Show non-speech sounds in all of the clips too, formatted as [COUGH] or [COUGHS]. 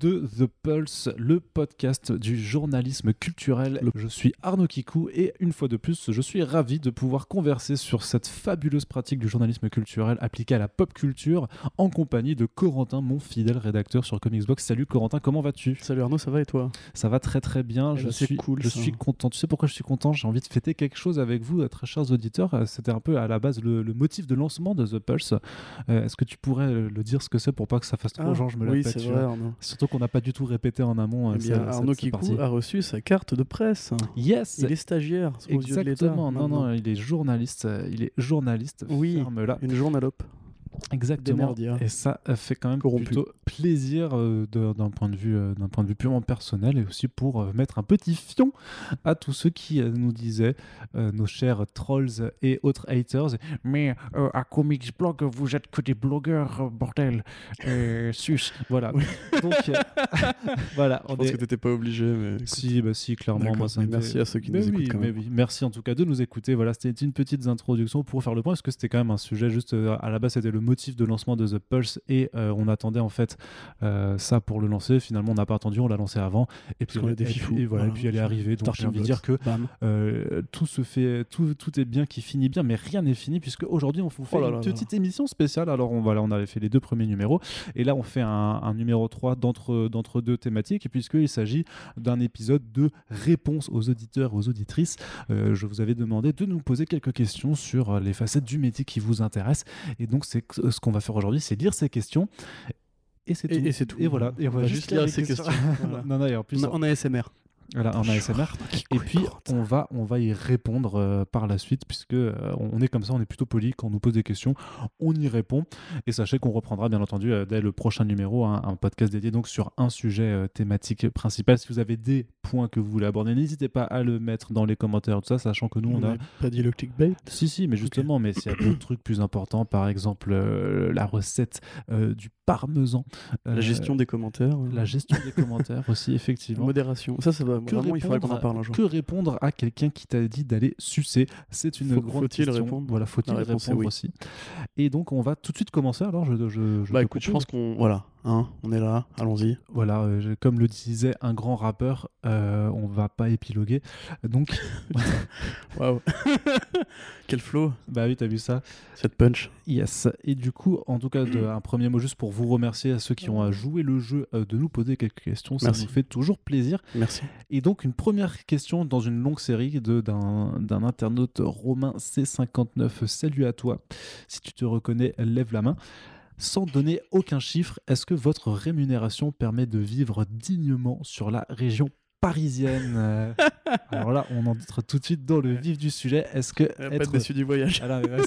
de The Pulse, le podcast du journalisme culturel. Je suis Arnaud Kikou et une fois de plus, je suis ravi de pouvoir converser sur cette fabuleuse pratique du journalisme culturel appliquée à la pop culture en compagnie de Corentin, mon fidèle rédacteur sur Comicsbox. Salut Corentin, comment vas-tu? Salut Arnaud, ça va et toi? Ça va très très bien. Eh je ben, suis cool, je ça. suis content. Tu sais pourquoi je suis content? J'ai envie de fêter quelque chose avec vous, très chers auditeurs. Euh, C'était un peu à la base le, le motif de lancement de The Pulse. Euh, Est-ce que tu pourrais le dire ce que c'est pour pas que ça fasse trop Ah, genre je me la Oui, pète, vrai. Surtout qu'on n'a pas du tout répété en amont. euh, Eh bien, c'est- Arnaud. Kikou a reçu sa carte de presse. Yes Il est stagiaire aux yeux de l'État. Exactement, non, maintenant. non, il est journaliste, euh, il est journaliste, Oui. ferme là. Une journalope. Exactement. Et ça euh, fait quand même Corrompu. plutôt plaisir euh, d'un point de vue euh, d'un point de vue purement personnel et aussi pour euh, mettre un petit fion à tous ceux qui nous disaient nos chers trolls et autres haters mais à Comics Blog vous êtes que des blogueurs bordel sus voilà donc [LAUGHS] voilà Je on pense est que t'étais pas obligé, mais. écoute. si bah si clairement moi ça mais me merci fait- à ceux qui mais nous oui, écoutent quand mais même. oui. Merci en tout cas de nous écouter. Voilà, c'était une petite introduction pour faire le point, parce que c'était quand même un sujet juste à la base, c'était le motif de lancement de The Pulse et euh, on attendait en fait euh, ça pour le lancer. Finalement, on n'a pas attendu, on l'a lancé avant. Et puis, des et puis- fifous, et voilà, et voilà. puis elle est arrivée. Donc j'ai envie de dire que euh, tout se fait, tout, tout est bien qui finit bien, mais rien n'est fini puisque aujourd'hui on vous fait Oh là une là là. petite émission spéciale. Alors on, voilà, on avait fait les deux premiers numéros et là on fait un, un numéro 3 d'entre d'entre deux thématiques puisqu'il s'agit d'un épisode de réponse aux auditeurs aux auditrices. Euh, je vous avais demandé de nous poser quelques questions sur les facettes du métier qui vous intéressent et donc c'est ce qu'on va faire aujourd'hui, c'est lire ces questions. Et c'est tout. et c'est tout. Et voilà. Et on va, juste lire ces questions. questions. [LAUGHS] Voilà. non, non, et en plus, En en ASMR. Voilà, en ASMR. Et puis on va, on va y répondre euh, par la suite, puisque euh, on est comme ça, on est plutôt poli quand on nous pose des questions, on y répond. Et sachez qu'on reprendra bien entendu euh, dès le prochain numéro un, un podcast dédié donc sur un sujet thématique principal. Si vous avez des points que vous voulez aborder, n'hésitez pas à le mettre dans les commentaires, tout ça, sachant que nous on a. n'a pas dit le clickbait. Si, si, mais justement, mais s'il y a d'autres trucs plus importants, par exemple la recette du parmesan, La euh, gestion des commentaires. euh, la gestion des commentaires aussi, [LAUGHS] effectivement. modération. Ça, ça va. Que Vraiment, il faudrait qu'on en parle un jour. Que répondre à quelqu'un qui t'a dit d'aller sucer? C'est une Faut- grande faut-il question. répondre? Voilà, faut-il La répondre oui. aussi Et donc, on va tout de suite commencer. Alors, je, je, je Bah te écoute, je pense qu'on. Voilà. Hein, on est là. Allons-y. Voilà, euh, comme le disait un grand rappeur, euh, on va pas épiloguer. Donc, [LAUGHS] Waouh. [LAUGHS] Quel flow. bah oui, t'as vu ça Cette punch. Yes. Et du coup, en tout cas, de- un premier mot juste pour vous remercier à ceux qui ont joué le jeu euh, de nous poser quelques questions. Ça Merci. nous fait toujours plaisir. Merci. Et donc, une première question dans une longue série d'un internaute romain C59. Salut à toi. Si tu te reconnais, lève la main. Sans donner aucun chiffre, est-ce que votre rémunération permet de vivre dignement sur la région parisienne? [LAUGHS] Alors là, on entre tout de suite dans le vif du sujet. Est-ce que Pas être... déçu du voyage. Ah ouais,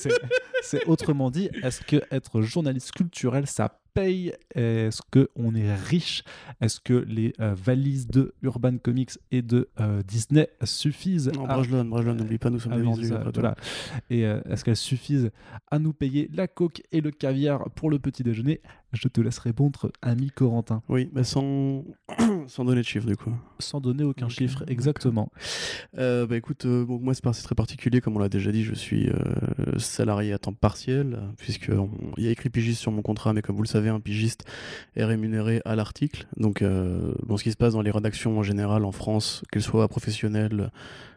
c'est autrement dit, est-ce que être journaliste culturel, ça paye Est-ce que on est riche? Est-ce que les euh, valises de Urban Comics et de euh, Disney suffisent Non, à- Brajlon, n'oublie pas, nous sommes Ah des vendus. ça, voilà. Et euh, est-ce qu'elles suffisent à nous payer la coke et le caviar pour le petit déjeuner? Je te laisse répondre, ami Corentin, Oui, mais sans... [COUGHS] sans donner de chiffres du coup. sans donner aucun chiffre. Exactement. Bah écoute, bon, moi c'est très particulier, comme on l'a déjà dit, je suis salarié à temps partiel, euh, puisque on- il y a écrit pigiste sur mon contrat, mais comme vous le savez, un pigiste est rémunéré à l'article. Donc, euh, bon, ce qui se passe dans les rédactions en général en France, qu'elles soient professionnelles,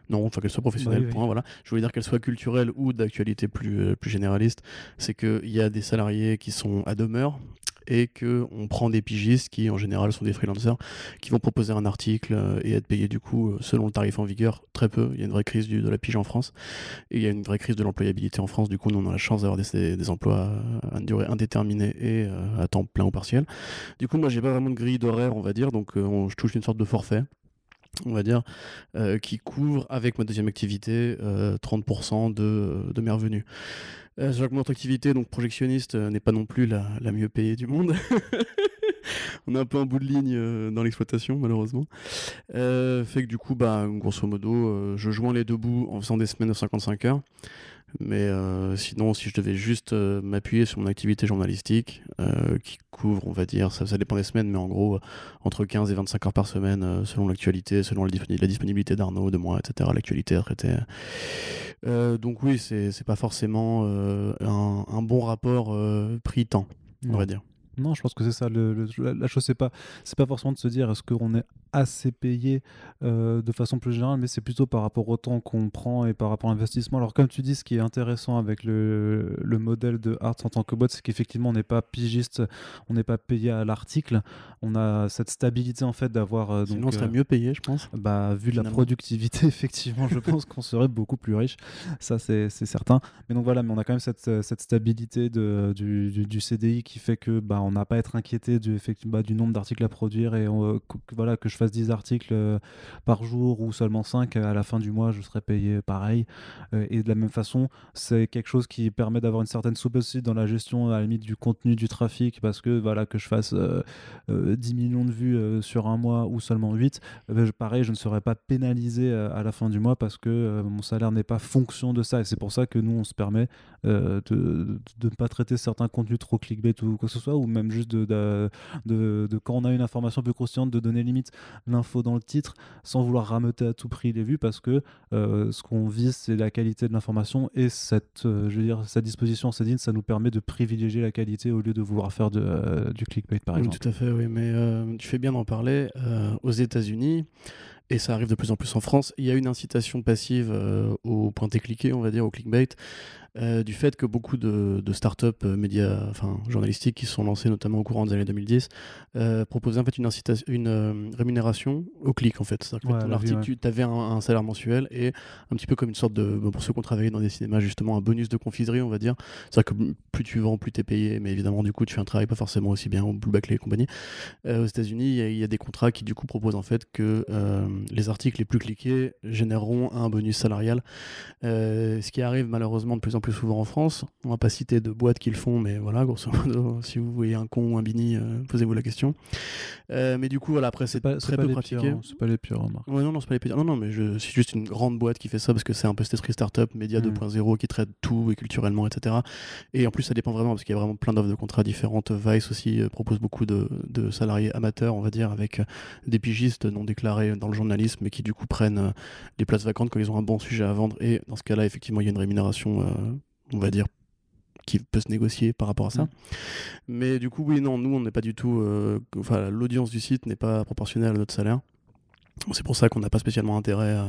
non, enfin qu'elles soient professionnelles, Oui, oui. point, voilà. Je voulais dire qu'elles soient culturelles ou d'actualité plus, euh, plus généraliste, c'est qu'il y a des salariés qui sont à demeure et que on prend des pigistes qui en général sont des freelancers qui vont proposer un article euh, et être payés du coup euh, selon le tarif en vigueur très peu. Il y a une vraie crise de la pige en France et il y a une vraie crise de l'employabilité en France. Du coup, nous on a la chance d'avoir des, emplois euh, à une durée indéterminée et à temps plein ou partiel. Du coup, moi j'ai pas vraiment de grille d'horaire, on va dire, donc on- je touche une sorte de forfait. On va dire, euh, qui couvre avec ma deuxième activité euh, 30% de, mes revenus. Euh, que mon activité, donc projectionniste, euh, n'est pas non plus la, mieux payée du monde. [LAUGHS] On est un peu en bout de ligne euh, dans l'exploitation, malheureusement. Euh, fait que du coup, bah, grosso modo, euh, je joins les deux bouts en faisant des semaines de 55 heures. Mais euh, sinon, si je devais juste euh, m'appuyer sur mon activité journalistique, euh, qui couvre, on va dire, ça, ça dépend des semaines, mais en gros, entre 15 et 25 heures par semaine, selon l'actualité, selon la, disponi- la disponibilité d'Arnaud, de moi, etc., l'actualité à traiter. Donc oui, c'est pas forcément un, un bon rapport prix-temps, on va dire. Non, je pense que c'est ça. Le, la, chose, c'est pas, c'est pas forcément de se dire est-ce qu'on est assez payé euh, de façon plus générale, mais c'est plutôt par rapport au temps qu'on prend et par rapport à l'investissement. Alors, comme tu dis, ce qui est intéressant avec le, le modèle de Arts en tant que boîte, c'est qu'effectivement, on n'est pas pigiste, on n'est pas payé à l'article. On a cette stabilité en fait d'avoir. Euh, Sinon, on serait mieux payé, je pense. Bah, vu la productivité, [LAUGHS] effectivement, je pense qu'on serait beaucoup plus riche. Ça, c'est certain. Mais donc voilà, mais on a quand même cette, cette stabilité de, du, du, du, CDI qui fait que bah, on n'a pas à être inquiété du, bah, nombre d'articles à produire et que, voilà, que je fasse 10 articles euh, par jour ou seulement 5 à la fin du mois, je serai payé pareil. Euh, et de la même façon, c'est quelque chose qui permet d'avoir une certaine souplesse dans la gestion à la limite du contenu du trafic parce que voilà que je fasse 10 euh, millions de vues sur un mois ou seulement 8, pareil, je ne serai pas pénalisé à la fin du mois parce que mon salaire n'est pas fonction de ça. Et c'est pour ça que nous, on se permet de, ne pas traiter certains contenus trop clickbait ou quoi que ce soit, juste de, de, de, quand on a une information peu croustillante, de donner limite l'info dans le titre sans vouloir rameuter à tout prix les vues parce que euh, ce qu'on vise, c'est la qualité de l'information et cette, euh, je veux dire, cette disposition en CDIN, ça nous permet de privilégier la qualité au lieu de vouloir faire de, euh, du clickbait par exemple. Tout à fait, oui, mais tu fais bien d'en parler. aux États-Unis, et ça arrive de plus en plus en France, il y a une incitation passive au pointé cliqué, on va dire, au clickbait, euh, du fait que beaucoup de, de startups euh, médias, enfin journalistiques qui sont lancées notamment au courant des années 2010 euh, proposaient en fait une, une euh, rémunération au clic en fait. C'est-à-dire que ton article, tu avais un, salaire mensuel et un petit peu comme une sorte de, pour ceux qui ont travaillé dans des cinémas justement, un bonus de confiserie on va dire. C'est-à-dire que plus tu vends, plus tu es payé, mais évidemment du coup tu fais un travail pas forcément aussi bien au Blue Backley et compagnie. aux États-Unis, il y, a des contrats qui du coup proposent en fait que les articles les plus cliqués généreront un bonus salarial, ce qui arrive malheureusement de plus en plus souvent en France. On va pas citer de boîtes qui le font, mais voilà, grosso modo, [LAUGHS] si vous voyez un con ou un bini, euh, posez-vous la question. Euh, mais du coup, voilà, après, c'est très peu pratiqué. Hein, c'est pas les pires, remarque. Ouais, non, non, c'est pas les pires. Non, non, mais c'est juste une grande boîte qui fait ça parce que c'est un peu cet esprit startup, média 2.0 mm. qui traite tout et culturellement, etc. Et en plus, ça dépend vraiment parce qu'il y a vraiment plein d'offres de contrats différentes. Vice aussi euh, propose beaucoup de, de, salariés amateurs, on va dire, avec des pigistes non déclarés dans le journalisme, mais qui du coup prennent des places vacantes quand ils ont un bon sujet à vendre. Et dans ce cas-là, effectivement, il y a une rémunération on va dire, qui peut se négocier par rapport à ça. Mm. Mais du coup, oui, non, nous, on n'est pas du tout. Euh, enfin, l'audience du site n'est pas proportionnelle à notre salaire. C'est pour ça qu'on n'a pas spécialement intérêt à.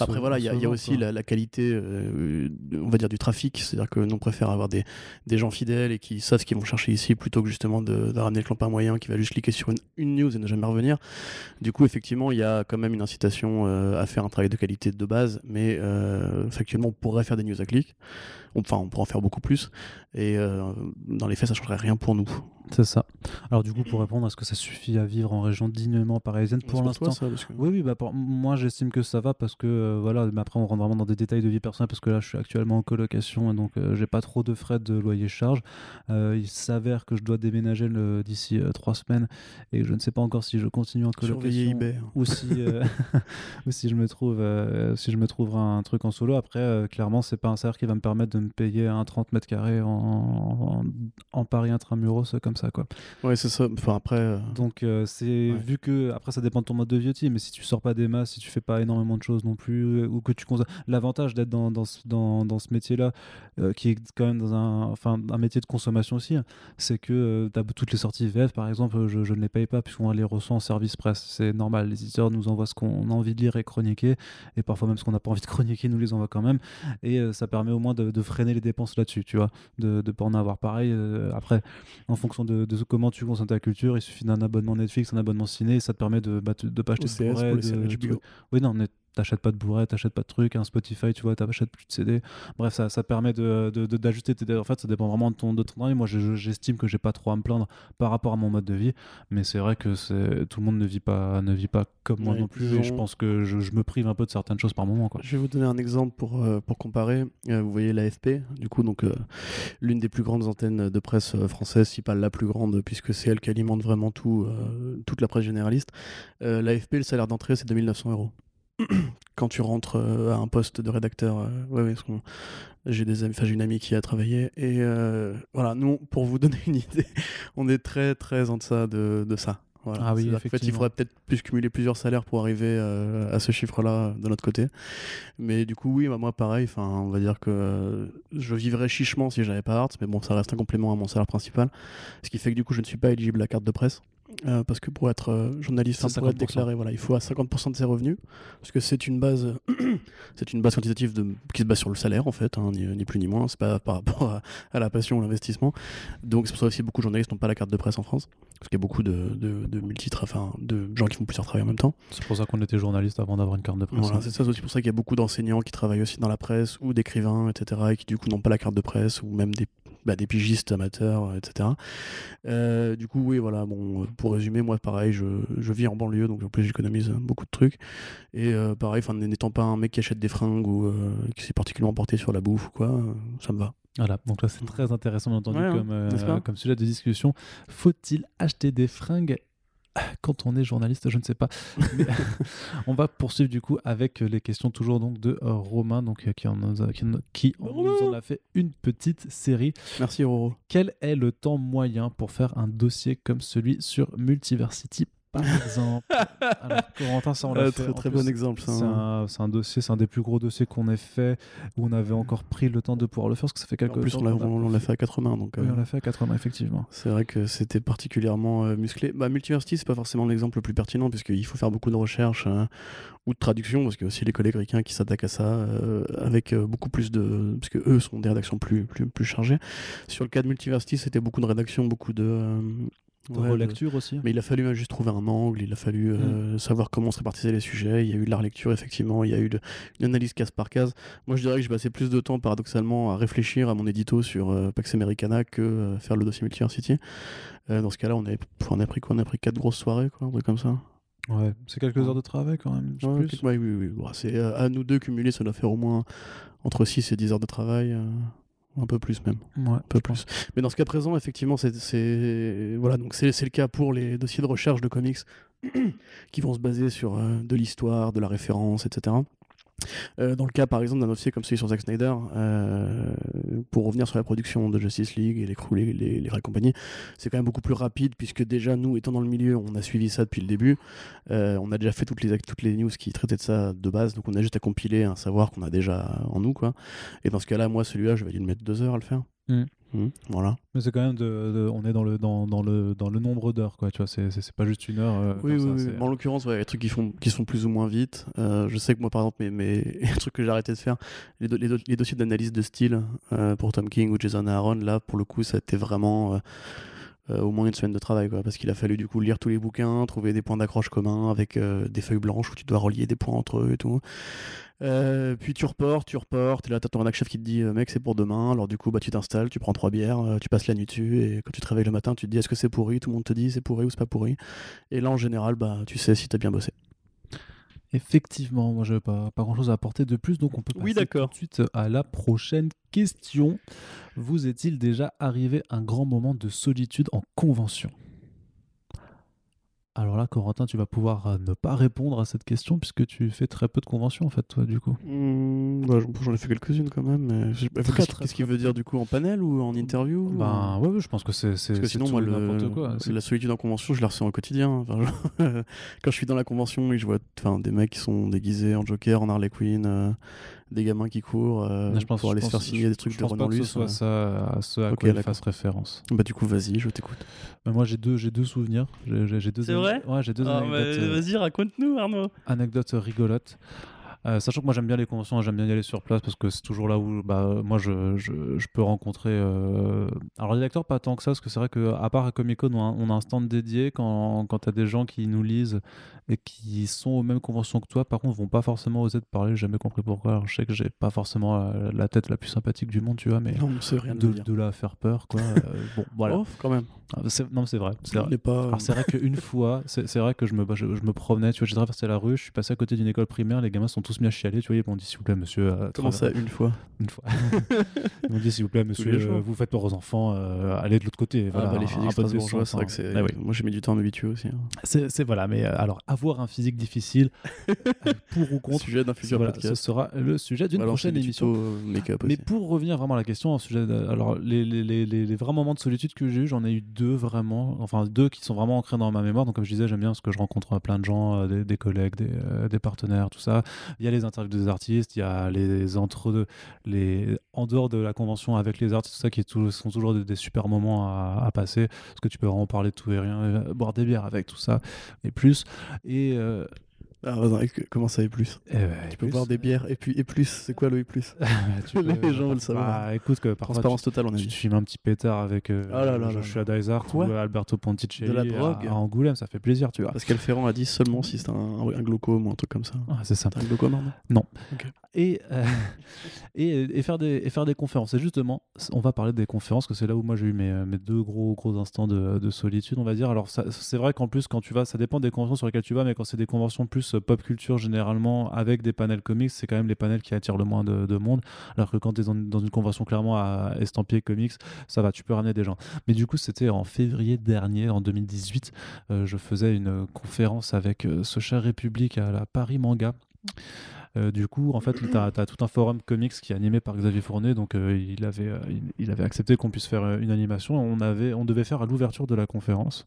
Après, voilà, il y, a aussi la, qualité, euh, on va dire, du trafic. C'est-à-dire que nous, on préfère avoir des, des, gens fidèles et qui savent ce qu'ils vont chercher ici plutôt que justement de, ramener le clampin moyen qui va juste cliquer sur une, une, news et ne jamais revenir. Du coup, effectivement, il y a quand même une incitation euh, à faire un travail de qualité de base, mais euh, factuellement, on pourrait faire des news à clic. Enfin, on pourrait en faire beaucoup plus. Et dans les faits, ça ne changerait rien pour nous. C'est ça. Alors du coup, pour répondre, est-ce que ça suffit à vivre en région dignement parisienne pour l'instant Oui, oui. Bah, moi, j'estime que ça va parce que euh, voilà. Mais après, on rentre vraiment dans des détails de vie personnelle parce que là, je suis actuellement en colocation et donc euh, j'ai pas trop de frais de loyer charge. Euh, il s'avère que je dois déménager d'ici trois semaines et je ne sais pas encore si je continue en colocation hein. ou si [LAUGHS] ou si je me trouve si je me trouverai un truc en solo. Après, clairement, c'est pas un salaire qui va me permettre de me payer un 30 mètres carrés en, en, en Paris intramuros comme ça quoi. Ouais, c'est ça. Enfin après. Euh, Donc euh, c'est vu que après ça dépend de ton mode de vie aussi, mais si tu sors pas des masses, si tu fais pas énormément de choses non plus, euh, ou que tu l'avantage d'être dans, dans, dans, dans, ce métier-là, qui est quand même dans un enfin un métier de consommation aussi, hein, c'est que as toutes les sorties VF par exemple, je, je ne les paye pas puisqu'on les reçoit en service presse, c'est normal. Les éditeurs nous envoient ce qu'on a envie de lire et chroniquer, et parfois même ce qu'on n'a pas envie de [LAUGHS] chroniquer, nous les envoie quand même, et ça permet au moins de, de freiner les dépenses là-dessus, tu vois, de ne pas en avoir pareil. après, en fonction de, de, comment tu consommes ta culture. Il suffit d'un abonnement Netflix, un abonnement ciné, ça te permet de, bah, de pas acheter de, Oui, non, t'achètes pas de bourret, t'achètes pas de trucs, un Spotify, tu vois, t'achètes plus de CD. Bref, ça, ça permet d'ajuster de, tes. En fait, ça dépend vraiment de ton, de ton Moi, j'estime que j'ai pas trop à me plaindre par rapport à mon mode de vie, mais c'est vrai que tout le monde ne vit pas, ne vit pas comme moi non plus, et je pense que je, me prive un peu de certaines choses par moment. Quoi. Je vais vous donner un exemple pour, euh, pour comparer. Euh, vous voyez l'AFP, du coup, donc euh, l'une des plus grandes antennes de presse française, si pas la plus grande, puisque c'est elle qui alimente vraiment tout, toute la presse généraliste. L'AFP, le salaire d'entrée, c'est 2900 euros. [CLEARS THROAT] quand tu rentres euh, à un poste de rédacteur. Euh, ouais, ouais, j'ai des amis, j'ai une amie qui a travaillé et euh, voilà. Nous, pour vous [LAUGHS] donner une idée, on est très très en deçà de, de ça. Voilà. Ah oui, qu'en fait, il faudrait peut-être plus cumuler plusieurs salaires pour arriver euh, à ce chiffre-là de notre côté. Mais du coup, oui, bah, moi, pareil, enfin, on va dire que euh, je vivrais chichement si j'avais pas Arts, mais bon, ça reste un complément à mon salaire principal. Ce qui fait que du coup, je ne suis pas éligible à la carte de presse. Euh, parce que pour être euh, journaliste, enfin, pour être 50%. déclaré, voilà, il faut à 50% de ses revenus, parce que c'est une base, [CLEARS THROAT] c'est une base quantitative de, qui se base sur le salaire en fait, hein, ni, ni plus ni moins. C'est pas par rapport à, [LAUGHS] à la passion ou l'investissement. Donc c'est pour ça aussi que beaucoup de journalistes n'ont pas la carte de presse en France, parce qu'il y a beaucoup de, de, de multitres, enfin de gens qui font plusieurs travails en même temps. C'est pour ça qu'on était journaliste avant d'avoir une carte de presse. Voilà, hein. c'est ça, c'est aussi pour ça qu'il y a beaucoup d'enseignants qui travaillent aussi dans la presse ou d'écrivains, etc., et qui du coup n'ont pas la carte de presse ou même des, bah, des pigistes amateurs, etc. Euh, du coup, oui, voilà, bon, euh, pour résumer, moi pareil, je, je vis en banlieue, donc en plus j'économise beaucoup de trucs. Et euh, pareil, enfin, n'étant pas un mec qui achète des fringues ou euh, qui s'est particulièrement porté sur la bouffe ou quoi, euh, ça me va. Voilà, donc là c'est très intéressant bien entendu Ouais, hein, comme, euh, comme sujet de discussion. Faut-il acheter des fringues quand on est journaliste Je ne sais pas. Mais [LAUGHS] on va poursuivre du coup avec les questions toujours donc de euh, Romain, donc euh, qui en, nous a, qui, en- qui en nous en a fait une petite série. Merci Roro. Quel est le temps moyen pour faire un dossier comme celui sur Multiversity par [LAUGHS] exemple Alors Corentin, ça on l'a Euh, fait. très très plus, bon exemple, ça. c'est hein. un, c'est un dossier, c'est un des plus gros dossiers qu'on ait fait, où on avait encore pris le temps de pouvoir le faire, parce que ça fait quelques En plus, temps on l'a fait à quatre mains, donc. Oui, euh, on l'a fait à 80, effectivement. C'est vrai que c'était particulièrement euh, musclé. Bah, Multiversity, c'est pas forcément l'exemple le plus pertinent, puisqu'il faut faire beaucoup de recherches euh, ou de traduction, parce qu'il y a aussi les collègues ricains qui s'attaquent à ça, euh, avec euh, beaucoup plus de. Parce que eux sont des rédactions plus, plus, plus chargées. Sur le cas de Multiversity, c'était beaucoup de rédaction, beaucoup de. De ouais, relecture aussi. Mais il a fallu juste trouver un angle, il a fallu euh, Mm. savoir comment se répartissaient les sujets, il y a eu de la relecture effectivement, il y a eu de- une analyse case par case. Moi je dirais que j'ai passé plus de temps paradoxalement à réfléchir à mon édito sur euh, Pax Americana que euh, faire le dossier Multiversity. Dans ce cas-là, on, avait, on a pris quoi? On a pris quatre grosses soirées, quoi, un truc comme ça. Ouais, c'est quelques heures de travail quand même. Ouais, plus. ouais, oui, oui. Bon, c'est, à nous deux cumulés, ça doit faire au moins entre 6 et 10 heures de travail, un peu plus même. Ouais, Un peu plus. Mais dans ce cas présent, effectivement, c'est, voilà, donc c'est, c'est le cas pour les dossiers de recherche de comics [CLEARS THROAT] qui vont se baser sur euh, de l'histoire, de la référence, etc. Euh, dans le cas, par exemple, d'un dossier comme celui sur Zack Snyder, euh, pour revenir sur la production de Justice League et les crews, les, les, compagnies, c'est quand même beaucoup plus rapide puisque déjà, nous, étant dans le milieu, on a suivi ça depuis le début. Euh, on a déjà fait toutes les, toutes news qui traitaient de ça de base, donc on a juste à compiler un savoir qu'on a déjà en nous. Quoi. Et dans ce cas-là, moi, celui-là, je vais lui mettre deux heures à le faire. Mm. Mm, voilà. Mais c'est quand même de, de- on est dans le dans, dans le dans le nombre d'heures quoi. Tu vois, c'est pas juste une heure. euh, Oui, oui, ça, oui. En l'occurrence, ouais, il y a des trucs qui, font, qui se font plus ou moins vite. Euh, je sais que moi, par exemple, mes, mes... [LAUGHS] les trucs que j'ai arrêté de faire, les, do- les, do- les dossiers d'analyse de style euh, pour Tom King ou Jason Aaron, là, pour le coup, ça a été vraiment euh, euh, au moins une semaine de travail, quoi, parce qu'il a fallu du coup lire tous les bouquins, trouver des points d'accroche communs avec euh, des feuilles blanches où tu dois relier des points entre eux et tout. Euh, puis tu reportes, tu reportes, et là t'as ton rédac chef qui te dit euh, mec c'est pour demain, alors du coup bah tu t'installes, tu prends trois bières, euh, tu passes la nuit dessus, et quand tu te réveilles le matin tu te dis est-ce que c'est pourri, tout le monde te dit c'est pourri ou c'est pas pourri, et là en général bah tu sais si t'as bien bossé. Effectivement, moi je n'ai pas, pas grand chose à apporter de plus, donc on peut passer Oui, d'accord. tout de suite à la prochaine question. Vous est-il déjà arrivé un grand moment de solitude en convention? Alors là, Corentin, tu vas pouvoir euh, ne pas répondre à cette question puisque tu fais très peu de conventions en fait, toi, du coup. Hmm, bah, j'en- ai fait quelques-unes quand même, qu'est-ce qu'il veut dire du coup en panel ou en interview ou- Ben ouais, ouais, je pense que c'est c'est Parce que sinon, tout moi, le- n'importe quoi. C'est- la solitude en convention, je la ressens au quotidien. Enfin, je- [LAUGHS] Quand je suis dans la convention et que je vois enfin, des mecs qui sont déguisés en Joker, en Harley Quinn, euh, des gamins qui courent euh, je pense- pour aller je se faire signer des trucs je de pense Renan pas que ce Luce. soit euh. ça à ce à Ok, quoi il fasse référence. Bah du coup, vas-y, je t'écoute. Mais moi j'ai deux, j'ai deux souvenirs. J'ai j'ai- j'ai deux C'est vrai? Ouais, j'ai deux Ah, anecdotes. bah, euh, Vas-y, raconte-nous, Arnaud. anecdote rigolote. Euh, sachant que moi j'aime bien les conventions, j'aime bien y aller sur place parce que c'est toujours là où bah, moi je, je, je peux rencontrer. euh, Alors les lecteurs, pas tant que ça, parce que c'est vrai qu'à part à Comic Con, on a, un- on a un stand dédié quand, quand tu as des gens qui nous lisent et qui sont aux mêmes conventions que toi. Par contre, vont pas forcément oser te parler, j'ai jamais compris pourquoi. Alors, je sais que j'ai pas forcément la, la tête la plus sympathique du monde, tu vois, mais Non, rien de, de, de là à faire peur, quoi. euh, [LAUGHS] bon, voilà. Oh, quand même. Ah, Non, mais c'est vrai. c'est vrai. pas. Vrai qu'une [LAUGHS] fois, c'est vrai que je me, je, je me promenais, tu vois, j'ai traversé la rue, je suis passé à côté d'une école primaire, les gamins sont tous tous mis à chialer, tu vois. Ils m'ont dit, s'il vous plaît, monsieur. euh, Comment ça, une fois [LAUGHS] Une fois. [LAUGHS] ils m'ont dit, s'il vous plaît, monsieur, euh, vous faites peur aux enfants, euh, allez de l'autre côté. Voilà, Ah bah, les physiques strasbourgeois, c'est vrai que c'est. hein. Ah oui. Moi, j'ai mis du temps à m'habituer aussi. hein. C'est voilà, mais euh, alors, avoir un physique difficile, [LAUGHS] pour ou contre, Sujet d'un futur voilà, ce sera le sujet d'une prochaine émission. Mais pour revenir vraiment à la question, sujet alors les, les, les, les, vrais moments de solitude que j'ai eu, j'en ai eu deux vraiment, enfin deux qui sont vraiment ancrés dans ma mémoire. Donc comme je disais, j'aime bien parce que je rencontre euh, plein de gens, des, des collègues, des, des partenaires, tout ça. Il y a les interviews des artistes, il y a les entre les en dehors de la convention avec les artistes, tout ça qui sont toujours des, super moments à, à passer parce que tu peux vraiment parler de tout et rien, euh, boire des bières avec tout ça et plus. Et, euh, Ah, vas-y, comment ça et plus euh, et Tu peux plus. boire des bières et puis et plus. C'est quoi le et plus [LAUGHS] Tu Les peux- gens veulent savoir. Bah, écoute que parfois tu- Transparence totale, on a tu dit. filmes un petit pétard avec euh, Ah là là là Joshua Dysart ou Quoi Alberto Ponticelli De la à- drogue à, Angoulême, ça fait plaisir, tu vois. Parce qu'Alferrand a dit seulement si c'est un, un glaucome ou un truc comme ça. Ah, c'est ça. T'as un glaucome, non Et, euh, [LAUGHS] et, et, faire des, et faire des conférences. Et justement, on va parler des conférences, que c'est là où moi j'ai eu mes, mes deux gros, gros instants de, de solitude, on va dire. Alors, ça- c'est vrai qu'en plus, quand tu vas, ça dépend des conventions sur lesquelles tu vas, mais quand c'est des conventions plus pop culture, généralement, avec des panels comics, c'est quand même les panels qui attirent le moins de, de monde. Alors que quand tu es dans, une convention clairement à estampillé comics, ça va, tu peux ramener des gens. Mais du coup, c'était en février dernier, en 2018, euh, je faisais une conférence avec euh, ce cher République à la Paris Manga. Euh, du coup, en fait, tu as, tout un forum comics qui est animé par Xavier Fournet, donc euh, il, avait, il, avait accepté qu'on puisse faire une animation. On, avait, on devait faire à l'ouverture de la conférence.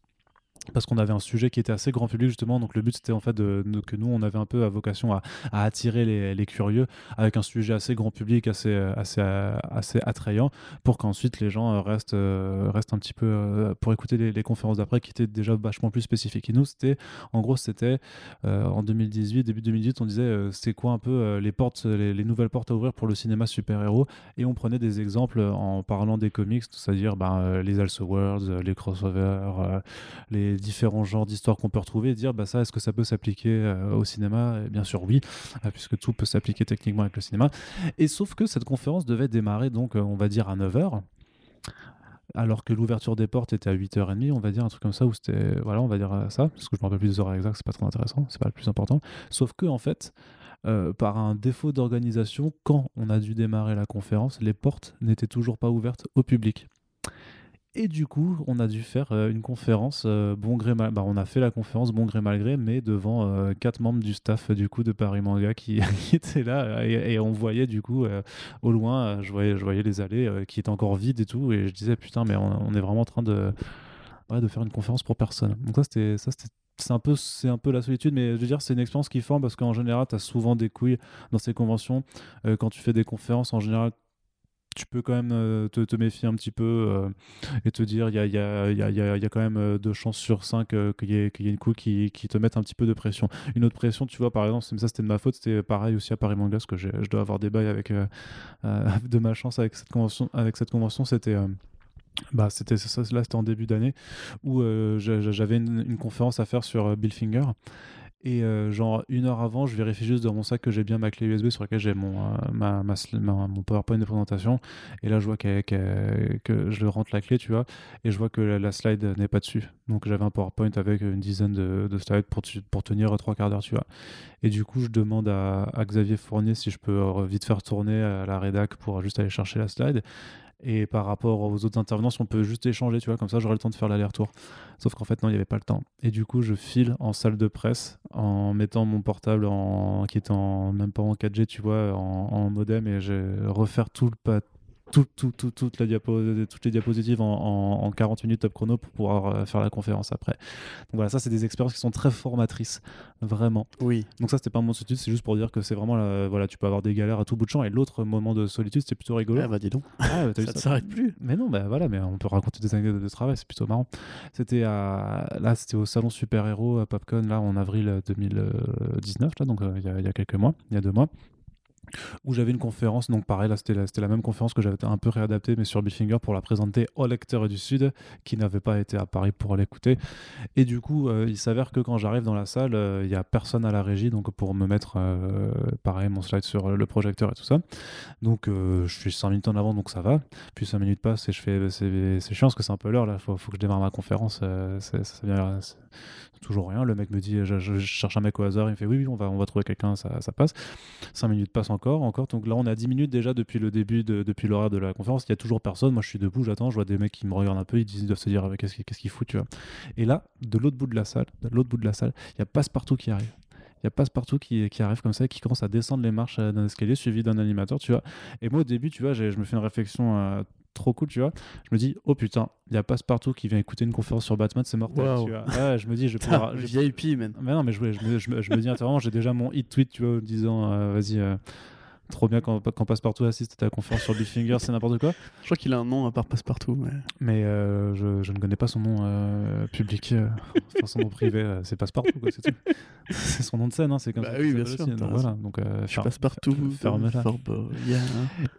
Parce qu'on avait un sujet qui était assez grand public justement, donc le but c'était en fait que nous on avait un peu à vocation à, attirer les, les curieux avec un sujet assez grand public, assez, euh, assez, euh, assez attrayant, pour qu'ensuite les gens euh, restent, euh, restent un petit peu euh, pour écouter les, les conférences d'après qui étaient déjà vachement plus spécifiques. Et nous c'était, en gros c'était euh, en 2018, début 2018, on disait euh, c'est quoi un peu euh, les portes, les, les nouvelles portes à ouvrir pour le cinéma super-héros, et on prenait des exemples en parlant des comics, c'est-à-dire ben, euh, les Elseworlds, euh, les crossovers, euh, les différents genres d'histoires qu'on peut retrouver et dire bah ça est-ce que ça peut s'appliquer euh, au cinéma? Et bien sûr oui euh, puisque tout peut s'appliquer techniquement avec le cinéma. Et sauf que cette conférence devait démarrer donc euh, on va dire à 9h alors que l'ouverture des portes était à 8h30 on va dire un truc comme ça où c'était voilà on va dire ça parce que je me rappelle plus des horaires exacts c'est pas trop intéressant c'est pas le plus important. Sauf que en fait par un défaut d'organisation, quand on a dû démarrer la conférence, les portes n'étaient toujours pas ouvertes au public. Et du coup, on a dû faire euh, une conférence euh, bon gré mal. Bah, on a fait la conférence bon gré mal gré, mais devant euh, quatre membres du staff du coup de Paris Manga qui, [LAUGHS] qui étaient là et, on voyait du coup au loin, je voyais, les allées qui étaient encore vides et tout, et je disais putain, mais on, est vraiment en train de de faire une conférence pour personne. Donc ça c'était ça c'était c'est un peu c'est un peu la solitude mais je veux dire c'est une expérience qui forme parce qu'en général tu as souvent des couilles dans ces conventions quand tu fais des conférences en général tu peux quand même euh, te, te méfier un petit peu euh, et te dire il y a, y, a, y, a, y a- quand même euh, deux chances sur cinq qu'il y, y ait une couille qui, qui te mette un petit peu de pression. Une autre pression, tu vois, par exemple, ça c'était de ma faute, c'était pareil aussi à Paris Manga, parce que je dois avoir des bails avec, [LAUGHS] de ma chance avec cette convention. Avec cette convention, c'était. bah, c'était ça, là, c'était en début d'année où j'a- j'avais une, une conférence à faire sur Bill Finger. Et euh, genre une heure avant, je vérifie juste dans mon sac que j'ai bien ma clé USB sur laquelle j'ai mon, euh, ma, mon PowerPoint de présentation. Et là, je vois qu'elle- que je rentre la clé, tu vois, et je vois que la, slide n'est pas dessus. Donc j'avais un PowerPoint avec une dizaine de, de slides pour, pour tenir trois quarts d'heure, tu vois. Et du coup, je demande à, à Xavier Fournier si je peux euh, vite faire tourner à la rédac pour juste aller chercher la slide. Et par rapport aux autres intervenants, si on peut juste échanger, tu vois, comme ça j'aurai le temps de faire l'aller-retour. Sauf qu'en fait, non, il n'y avait pas le temps. Et du coup, je file en salle de presse en mettant mon portable en, qui est en, même pas en 4G, tu vois, en, modem et je refaire tout le pas. Tout, tout, tout, toute la diapo, toutes les diapositives en, en- en 40 minutes top chrono pour pouvoir euh, faire la conférence après. Donc voilà, ça, c'est des expériences qui sont très formatrices, vraiment. Oui. Donc ça, c'était pas mon solitude, c'est juste pour dire que c'est vraiment, la- voilà, tu peux avoir des galères à tout bout de champ. Et l'autre moment de solitude, c'était plutôt rigolo. Ah bah dis donc. Ah, bah, [LAUGHS] Ça ne s'arrête plus. mais non, bah voilà, mais on peut raconter des anecdotes de travail, c'est plutôt marrant. C'était à, là, c'était au salon super héros à Popcon là en avril 2019, là, donc euh, il y, a- il y a quelques mois, il y a deux mois. Où j'avais une conférence, donc pareil, là c'était la, même conférence que j'avais un peu réadaptée, mais sur Bill Finger pour la présenter aux lecteurs du Sud qui n'avaient pas été à Paris pour l'écouter. Et du coup, euh, il s'avère que quand j'arrive dans la salle, euh, il n'y a personne à la régie, donc pour me mettre euh, pareil mon slide sur le projecteur et tout ça. Donc je suis 5 minutes en avant, donc ça va. Puis 5 minutes passent et je fais, c'est, chiant parce que c'est un peu l'heure là, faut, faut que je démarre ma conférence. ça vient, toujours rien. Le mec me dit, je, cherche un mec au hasard, il me fait oui, oui, on va, on trouver quelqu'un, ça, ça passe. 5 minutes passent encore, encore. Donc là, on a 10 minutes déjà depuis le début, de, depuis l'horaire de la conférence. Il y a toujours personne. Moi, je suis debout, j'attends. Je vois des mecs qui me regardent un peu. Ils, disent, doivent se dire qu'est-ce qu'ils qu foutent, tu vois. Et là, de l'autre bout de la salle, de l'autre bout de la salle, il y a Passepartout qui arrive. Il y a Passepartout qui, qui arrive comme ça, qui commence à descendre les marches d'un escalier suivi d'un animateur, tu vois. Et moi, au début, tu vois, je me fais une réflexion euh, trop cool, tu vois. Je me dis, oh putain, il y a Passepartout qui vient écouter une conférence sur Batman, c'est mortel, tu vois. Ouais, je me dis, je vais pouvoir. VIP, man. Mais non, mais je, je, je, me dis, [LAUGHS] j'ai déjà mon hit tweet, tu vois, disant, euh, vas-y. Euh, trop bien quand, quand Passepartout assiste à la conférence sur Finger, c'est n'importe quoi. Je crois qu'il a un nom à part Passepartout. Mais, mais euh, je, je, ne connais pas son nom euh, public, euh, enfin, son nom privé, c'est Passepartout, quoi, c'est tout. [LAUGHS] c'est son nom de scène, hein, c'est comme bah ça. Oui, bien sûr. Donc, voilà, donc, je Passepartout, ferme-la.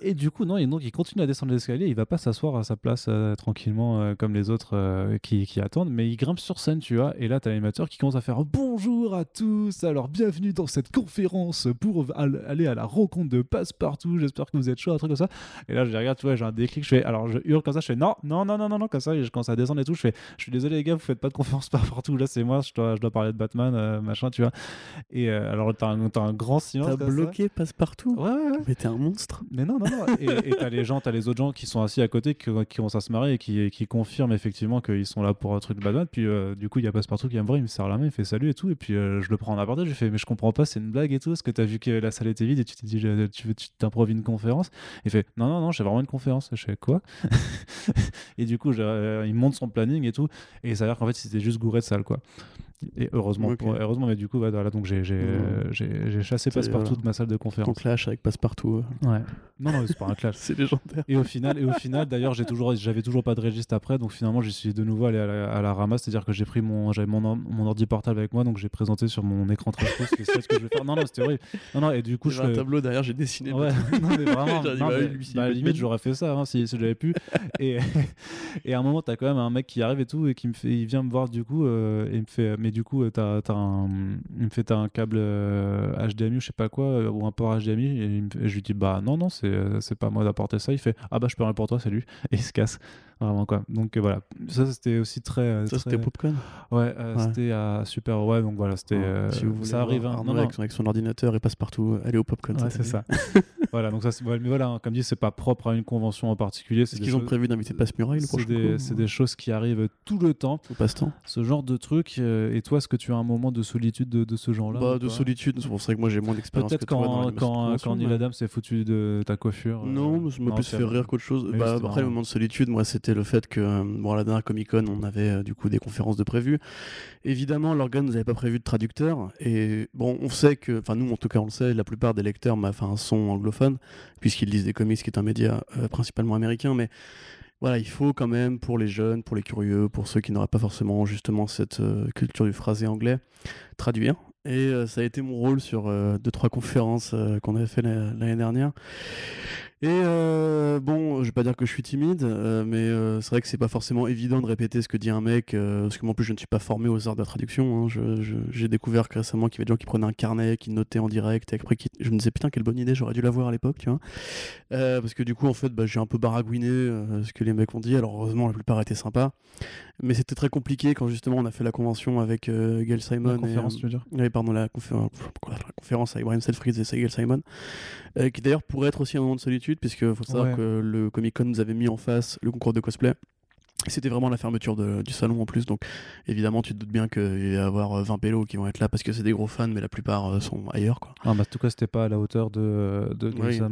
Et du coup, non, et donc, il continue à descendre l'escalier, il va pas s'asseoir à sa place tranquillement comme les autres qui, qui, attendent, mais il grimpe sur scène, tu vois, et là, tu as l'animateur qui commence à faire bonjour à tous, alors bienvenue dans cette conférence pour aller à la rencontre de passe-partout, j'espère que vous êtes chaud, un truc comme ça. Et là, je regarde, tu vois, j'ai un déclic, je fais, alors je hurle comme ça, je fais non, non, non, non, non, non, comme ça, et je commence à descendre et tout, je fais, je suis désolé les gars, vous faites pas de conférence [LAUGHS] partout, là c'est moi, je dois, je dois parler de Batman, euh, machin, tu vois. Et euh, alors, t'as un, un grand silence. T'as bloqué passe-partout Ouais, ouais, ouais. Mais t'es un monstre. Mais non, non, non. et t'as les gens, t'as les autres gens qui sont assis à côté, qui, qui commencent à se marrer et qui, qui confirment effectivement qu'ils sont là pour un truc de Batman. Puis euh, du coup, il y a passe-partout qui vient me voir, il me serre la main, il fait salut et tout. Et puis je le prends en aparté, je fais, mais je comprends pas, c'est une blague et tout. Est-ce que t'as vu que la salle était vide? Et tu t'es dit, tu veux, tu t'improvises une conférence Il fait non, non, non, j'ai vraiment une conférence. Je fais quoi? [LAUGHS] Et du coup, euh, il monte son planning et tout. Et ça a l'air qu'en fait, c'était juste gouré de salle, quoi. Et heureusement, heureusement, mais du coup, voilà, donc j'ai mmh. chassé Passepartout de ma salle de conférence. Ton clash avec Passepartout. Ouais. Non, non, c'est pas un clash. [LAUGHS] c'est légendaire. Et au final, et au final, d'ailleurs, j'ai toujours, j'avais toujours pas de registre après, donc finalement, j'y suis de nouveau allé à la, à la ramasse, c'est-à-dire que j'ai pris mon, j'avais mon, mon ordi portable avec moi, donc j'ai présenté sur mon écran 13 pouces. c'est ce que je vais faire. Non, non, c'était horrible. Non, non, et du coup, je. un tableau derrière, j'ai dessiné. Ouais. [LAUGHS] non, mais vraiment. [LAUGHS] non, bah, mais, bah, limite, j'aurais fait ça hein, si, si j'avais pu. et, et à un moment, t'as quand même un mec qui arrive et tout, et qui me fait, il vient me voir du coup, euh, et il me fait, mais du coup, t'as il me fait un câble HDMI euh, ou je sais pas quoi, euh, ou un port HDMI, et, je lui dis bah non, non, c'est, euh, c'est pas moi d'apporter ça. Il fait ah bah je peux rien pour toi, salut, [LAUGHS] et il se casse. Vraiment quoi. Donc voilà, ça c'était aussi très. Ça c'était Popcorn ouais, c'était à Super ouais, donc voilà, c'était. si ça arrive. Hein. Non, non. Avec, son, ordinateur et passe partout, allez au Popcorn. Ouais, c'est ça. [LAUGHS] voilà, donc ça, mais voilà, hein, comme dit, c'est pas propre à une convention en particulier. C'est ce qu'ils ont prévu d'inviter Passe Muraille le C'est des, c'est des choses qui arrivent tout le temps. Tout passe-temps. Ce genre de truc. et toi, est-ce que tu as un moment de solitude de, de ce genre-là bah, De solitude, c'est pour ça que moi j'ai moins d'expérience. Peut-être quand, quand, quand Neil Adam s'est foutu de ta coiffure. Non, ça m'a plus fait rire qu'autre chose. Bah, après, le moment de solitude, moi, c'était le fait que bon, à la dernière Comic Con, on avait euh, du coup des conférences de prévues. Évidemment, l'organe nous avait pas prévu de traducteur. Et bon, on sait que, enfin, nous en tout cas, on le sait, la plupart des lecteurs enfin, sont anglophones, puisqu'ils lisent des comics, qui est un média euh, principalement américain. Mais voilà, il faut quand même pour les jeunes, pour les curieux, pour ceux qui n'auraient pas forcément justement cette euh, culture du phrasé anglais, traduire. Et ça a été mon rôle sur deux trois conférences qu'on avait fait l'année dernière. Et euh, bon, je vais pas dire que je suis timide, euh, mais euh, c'est vrai que c'est pas forcément évident de répéter ce que dit un mec, parce que moi en plus je ne suis pas formé aux arts de la traduction. Hein. J'ai découvert récemment qu'il y avait des gens qui prenaient un carnet, qui notaient en direct, et après qui... je me disais putain quelle bonne idée, j'aurais dû l'avoir à l'époque, tu vois. parce que du coup en fait bah, j'ai un peu baragouiné ce que les mecs ont dit, alors heureusement la plupart étaient sympas, mais c'était très compliqué quand justement on a fait la convention avec Gail Simon. La conférence, tu veux dire? Oui, pardon, la, la, conférence avec Brian Selfridge et Gail Simon, qui d'ailleurs pourrait être aussi un moment de solitude puisque faut savoir que le Comic Con nous avait mis en face le concours de cosplay. C'était vraiment la fermeture du salon en plus, donc évidemment tu te doutes bien qu'il va y avoir 20 euh, pélos qui vont être là parce que c'est des gros fans, mais la plupart euh, sont ailleurs. Quoi. Ah, bah, en tout cas, c'était pas à la hauteur de, de et Brian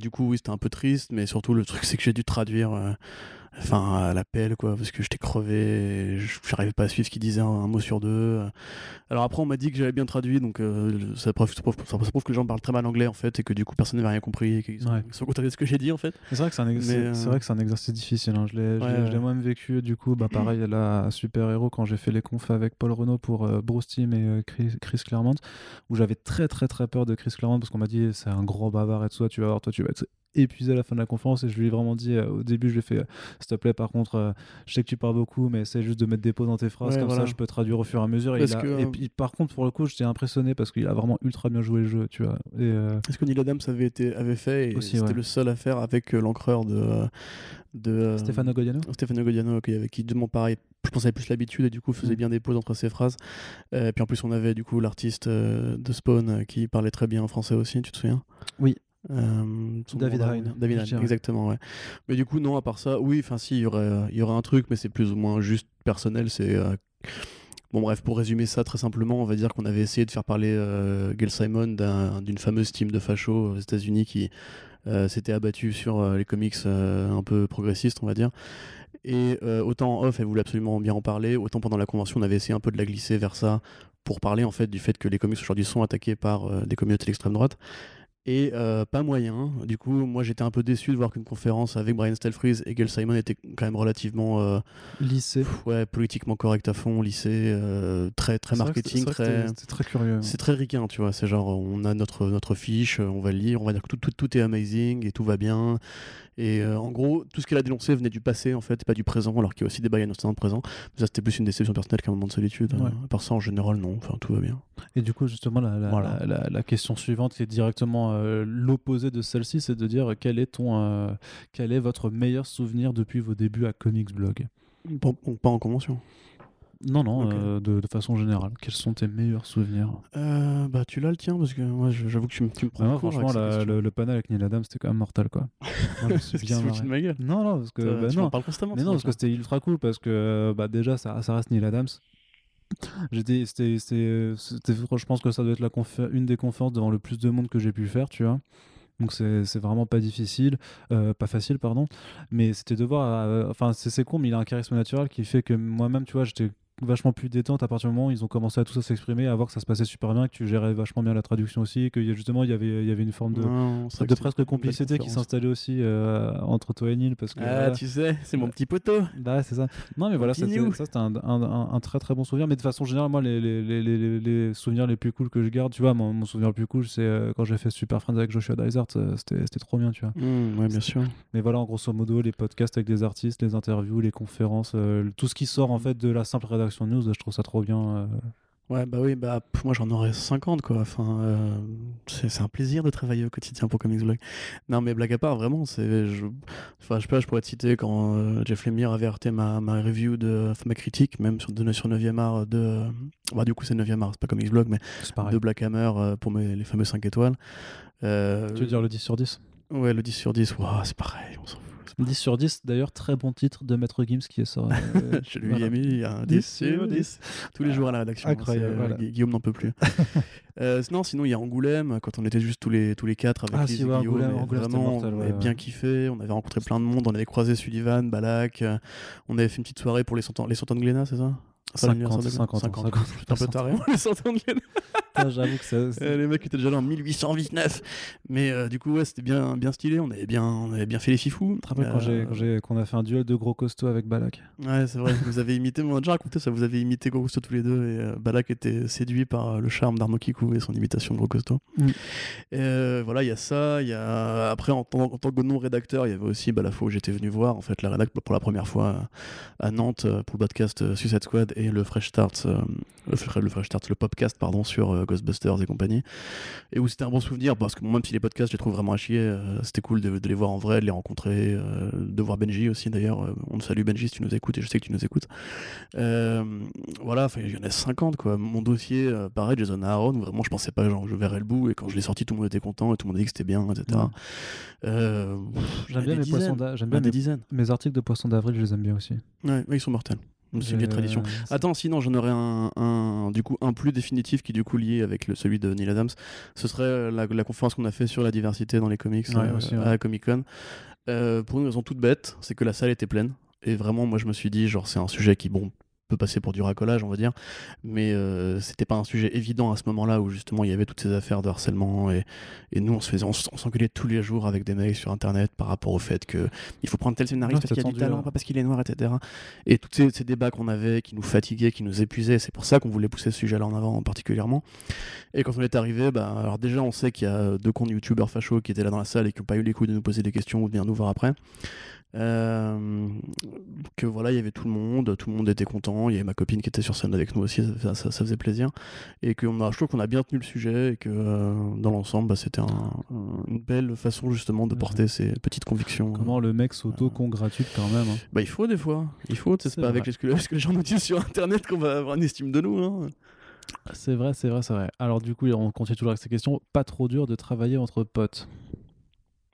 Du coup, oui, c'était un peu triste, mais surtout le truc c'est que j'ai dû traduire. Euh, enfin à l'appel quoi parce que j'étais crevé et je n'arrivais pas à suivre ce qu'il disait un, un mot sur deux alors après on m'a dit que j'avais bien traduit donc euh, ça, prouve, ça, prouve, ça prouve que les gens parlent très mal anglais en fait et que du coup personne n'avait rien compris et qu'ils sont, Ouais. sont contents de ce que j'ai dit en fait C'est vrai que c'est un, euh, un exercice difficile. hein. Je l'ai Ouais, moi-même vécu. Du coup, bah, pareil, là, à Super Héros, quand j'ai fait les confs avec Paul Renault pour euh, Bruce Timm et euh, Chris, Chris Claremont, où j'avais très, très, très peur de Chris Claremont parce qu'on m'a dit c'est un gros bavard et tout ça. Tu vas voir, toi, tu vas être épuisé à la fin de la conférence. Et je lui ai vraiment dit euh, au début, je lui ai fait euh, s'il te plaît, par contre, euh, je sais que tu parles beaucoup, mais essaie juste de mettre des pauses dans tes phrases. Ouais, comme voilà. ça, je peux traduire au fur et à mesure. Et, il a- que, et puis, par contre, pour le coup, j'étais impressionné parce qu'il a vraiment ultra bien joué le jeu, tu vois. Et, est-ce que Neil Adams avait, été, avait fait et Aussi, c'était ouais. le seul à faire avec l'encreur de, de Stefano Godiano Stefano Godiano qui, avait- qui demande pareil je pense avait plus l'habitude et du coup faisait Mm. bien des pauses entre ses phrases Euh, puis en plus on avait du coup l'artiste euh, de Spawn qui parlait très bien français aussi tu te souviens? Oui. Euh, David Hein, David dirais. exactement ouais mais du coup non à part ça oui enfin si il y aurait y aurait un truc mais c'est plus ou moins juste personnel c'est euh, Bon bref, pour résumer ça très simplement, on va dire qu'on avait essayé de faire parler euh, Gail Simon d'un- d'une fameuse team de fachos aux États-Unis qui euh, s'était abattue sur euh, les comics euh, un peu progressistes, on va dire. Et euh, autant en off, elle voulait absolument bien en parler, autant pendant la convention, on avait essayé un peu de la glisser vers ça pour parler en fait du fait que les comics aujourd'hui sont attaqués par euh, des communautés d'extrême droite. Et euh, pas moyen. Du coup, moi j'étais un peu déçu de voir qu'une conférence avec Brian Stelfreeze et Gail Simon était quand même relativement euh, lycée. ouais, politiquement correct à fond, lycée, euh, très, très marketing, c'était- c'est très. très curieux. C'est très ricain, tu vois. C'est genre, on a notre, notre fiche, on va le lire, on va dire que tout, tout, tout est amazing et tout va bien. Et euh, en gros, tout ce qu'elle a dénoncé venait du passé, en fait, et pas du présent, alors qu'il y a aussi des bails le présent. Mais ça, c'était plus une déception personnelle qu'un moment de solitude. Ouais. À part ça, en général, non. Enfin, tout va bien. Et du coup, justement, la, la, Voilà. la- la- la question suivante, est directement euh, l'opposé de celle-ci, c'est de dire quel est ton, euh, quel est votre meilleur souvenir depuis vos débuts à Comics Blog? Pas, pas en convention. Non, non, euh, de, de façon générale. Quels sont tes meilleurs souvenirs? Euh, bah, tu l'as le tien, parce que moi, j'avoue que tu me, tu me prends franchement, la- le, le panel avec Neil Adams, c'était quand même mortel, quoi. [LAUGHS] Moi, je me suis bien de ma gueule. Non, non, parce que, bah, tu non. parles constamment. Mais ce non, parce que c'était ultra cool parce que bah, déjà ça, ça reste Neil Adams. J'étais, c'était, c'était, je pense que ça doit être la une des conférences devant le plus de monde que j'ai pu faire, tu vois. Donc c'est, vraiment pas difficile, euh, pas facile, pardon. Mais c'était de voir, euh, enfin c'est con, mais il a un charisme naturel qui fait que moi-même, tu vois, j'étais vachement plus détente à partir du moment où ils ont commencé à tout ça s'exprimer, à voir que ça se passait super bien, que tu gérais vachement bien la traduction aussi, que y a- justement il y avait, il y avait une forme de, Non, de presque complicité qui s'installait aussi euh, entre toi et Neil parce que Ah, tu sais, c'est mon petit poteau. Bah, c'est ça. Non, mais voilà, ça, c'était- ça c'était un, un- un- un très très bon souvenir. Mais de façon générale, moi, les, les, les, les, les souvenirs les plus cool que je garde, tu vois, mon, mon souvenir le plus cool, c'est euh, quand j'ai fait Super Friends avec Joshua Dysart. euh, C'était c'était trop bien, tu vois. Mmh, ouais, bien sûr. Mais voilà, en grosso modo, les podcasts avec des artistes, les interviews, les conférences, euh, tout ce qui sort en fait de la simple rédaction de news, je trouve ça trop bien. euh. Ouais, bah oui, bah pff, moi j'en aurais 50 quoi. Enfin, euh, c'est un plaisir de travailler au quotidien pour Comics Blog. Non, mais blague à part, vraiment, c'est. Je... Enfin, je sais pas, je pourrais te citer quand euh, Jeff Lemire avait arrêté ma, ma review de. Enfin, ma critique, même sur, de, sur 9e art de. Bah, du coup, c'est 9e art, c'est pas Comics Blog, mais de Black Hammer euh, pour mes, les fameux 5 étoiles. Euh, Tu veux dire le 10 sur 10 Ouais, le 10 sur 10, Ouah, c'est pareil, on s'en fout. C'est pas 10 sur 10, d'ailleurs, très bon titre de Maître Gims qui est sorti. euh, [LAUGHS] Je lui voilà. ai mis un 10 10 sur sur 10 tous les jours à la rédaction. Incroyable, C'est, euh, voilà. Guillaume n'en peut plus. [LAUGHS] euh, sinon, sinon, il y a Angoulême, quand on était juste tous les, tous les quatre avec Ah, si, ouais, Guillaume. Angoulême, Angoulême, vraiment, mortel, on avait bien kiffé, on avait rencontré plein de monde, on avait croisé Sullivan, Balak, euh, on avait fait une petite soirée pour les 100 ans, les 100 ans de Glénat, c'est ça? Pas 50, l'anniversaire de 50, Glénat 50, J'étais [LAUGHS] un peu taré, hein, les 100 ans de Glénat. Putain, J'avoue que ça. [LAUGHS] c'est- Euh, les mecs étaient déjà là en 1829. Mais euh, du coup, ouais, c'était bien, bien stylé, on avait bien, on avait bien fait les fifous. Tu te rappelles quand j'ai- Euh, quand j'ai- qu'on a fait un duel de gros costauds avec Balak Ouais, c'est vrai. Vous avez imité, on a déjà raconté ça. Vous avez imité Gros Costaud tous les deux et euh, Balak était séduit par euh, le charme d'Arnaud Kikou et son imitation de Gros Costaud. Mm. Et, euh, voilà, il y a ça. Il y a après en tant, en tant que non rédacteur, il y avait aussi bah, la fois où j'étais venu voir en fait la rédac pour la première fois euh, à Nantes euh, pour le podcast euh, Suicide Squad et le Fresh Start, euh, le, Fre- le Fresh Start, le podcast pardon sur euh, Ghostbusters et compagnie. Et où c'était un bon souvenir parce que même si les podcasts, je les trouve vraiment à chier, euh, c'était cool de, de les voir en vrai, de les rencontrer, euh, de voir Benji aussi d'ailleurs. Euh, on te salue Benji si tu nous écoutes et je sais que tu nous écoutes. Euh, voilà, enfin, il y en a 50 quoi. Mon dossier, euh, pareil, Jason Aaron, où vraiment je pensais pas genre je verrais le bout et quand je l'ai sorti, tout le monde était content et tout le monde a dit que c'était bien, etc. Ouais. Euh, J'aime bien mes poissons dizaines. d'a- j'aime bien mes, dizaines. mes articles de poissons d'avril, je les aime bien aussi. Ouais, ouais, ils sont mortels. C'est une vieille Euh, tradition. Attends, sinon j'en aurais un, un- du coup un plus définitif qui est du coup lié avec le, celui de Neil Adams. Ce serait la, la conférence qu'on a fait sur la diversité dans les comics Ouais, euh, aussi, ouais. à Comic Con. Euh, pour une raison toute bête, c'est que la salle était pleine. Et vraiment, moi je me suis dit, genre c'est un sujet qui bon peut passer pour du racolage, on va dire, mais euh, c'était pas un sujet évident à ce moment-là où justement il y avait toutes ces affaires de harcèlement et, et nous on se faisait, on, s'engueulait tous les jours avec des mails sur internet par rapport au fait que il faut prendre tel scénariste Ouais, parce qu'il a du talent, pas parce qu'il est noir, etc. Et tous ces, ces débats qu'on avait, qui nous fatiguaient, qui nous épuisaient, c'est pour ça qu'on voulait pousser ce sujet-là en avant particulièrement. Et quand on est arrivé, bah, alors déjà on sait qu'il y a deux comptes youtubeurs fachos qui étaient là dans la salle et qui n'ont pas eu les coups de nous poser des questions ou de venir nous voir après. Euh, que voilà, il y avait tout le monde, tout le monde était content, il y avait ma copine qui était sur scène avec nous aussi, ça, ça- ça faisait plaisir. Et que on a, je trouve qu'on a bien tenu le sujet et que euh, dans l'ensemble, bah, c'était un- un- une belle façon justement de Ouais. porter ces petites convictions. Comment le mec s'auto-congratule quand même. hein. Bah, il faut des fois, il faut, C'est pas avec vrai. que, ce que les gens nous disent sur internet qu'on va avoir une estime de nous. Hein. C'est vrai, c'est vrai, c'est vrai. Alors du coup, on continue toujours avec ces questions. Pas trop dur de travailler entre potes.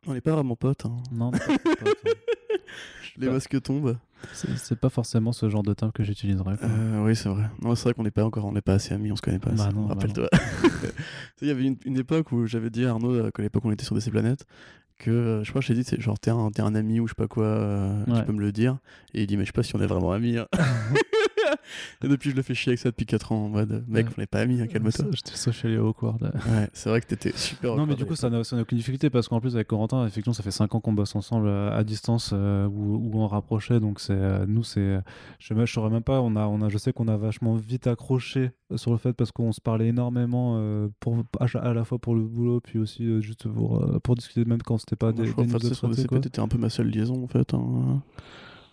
On n'est pas vraiment potes. hein. Non, pas [LAUGHS] trop potes, hein. Les pas- masques tombent. c'est pas forcément ce genre de terme que j'utiliserais. Euh, oui, c'est vrai. Non, c'est vrai qu'on n'est pas encore, on n'est pas assez amis, on se connaît pas. Bah bah [LAUGHS] Rappelle-toi. Sais, Il y avait une, une époque où j'avais dit à Arnaud, euh, qu'à l'époque on était sur DC Planète, que euh, je crois que je t'ai dit, c'est genre t'es un, un ami ou je sais pas quoi, euh, Ouais. tu peux me le dire. Et il dit, mais je sais pas si on est vraiment amis. hein. [LAUGHS] Et depuis, je le fais chier avec ça depuis 4 ans en mode, mec, Ouais. on n'est pas amis, hein, calme-toi. J'étais socially awkward. Ouais, c'est vrai que t'étais super. Non, mais du coup, ça n'a aucune difficulté parce qu'en plus, avec Corentin, effectivement, ça fait 5 ans qu'on bosse ensemble euh, à distance euh, ou, ou en rapproché. Donc, c'est euh, nous, c'est. Je sais même- je saurais même pas. On a, on a, je sais qu'on a vachement vite accroché sur le fait parce qu'on se parlait énormément euh, pour, à, la fois pour le boulot, puis aussi euh, juste pour, euh, pour discuter, même quand c'était pas Moi, des, je crois des que t'étais un peu ma seule liaison en fait. hein.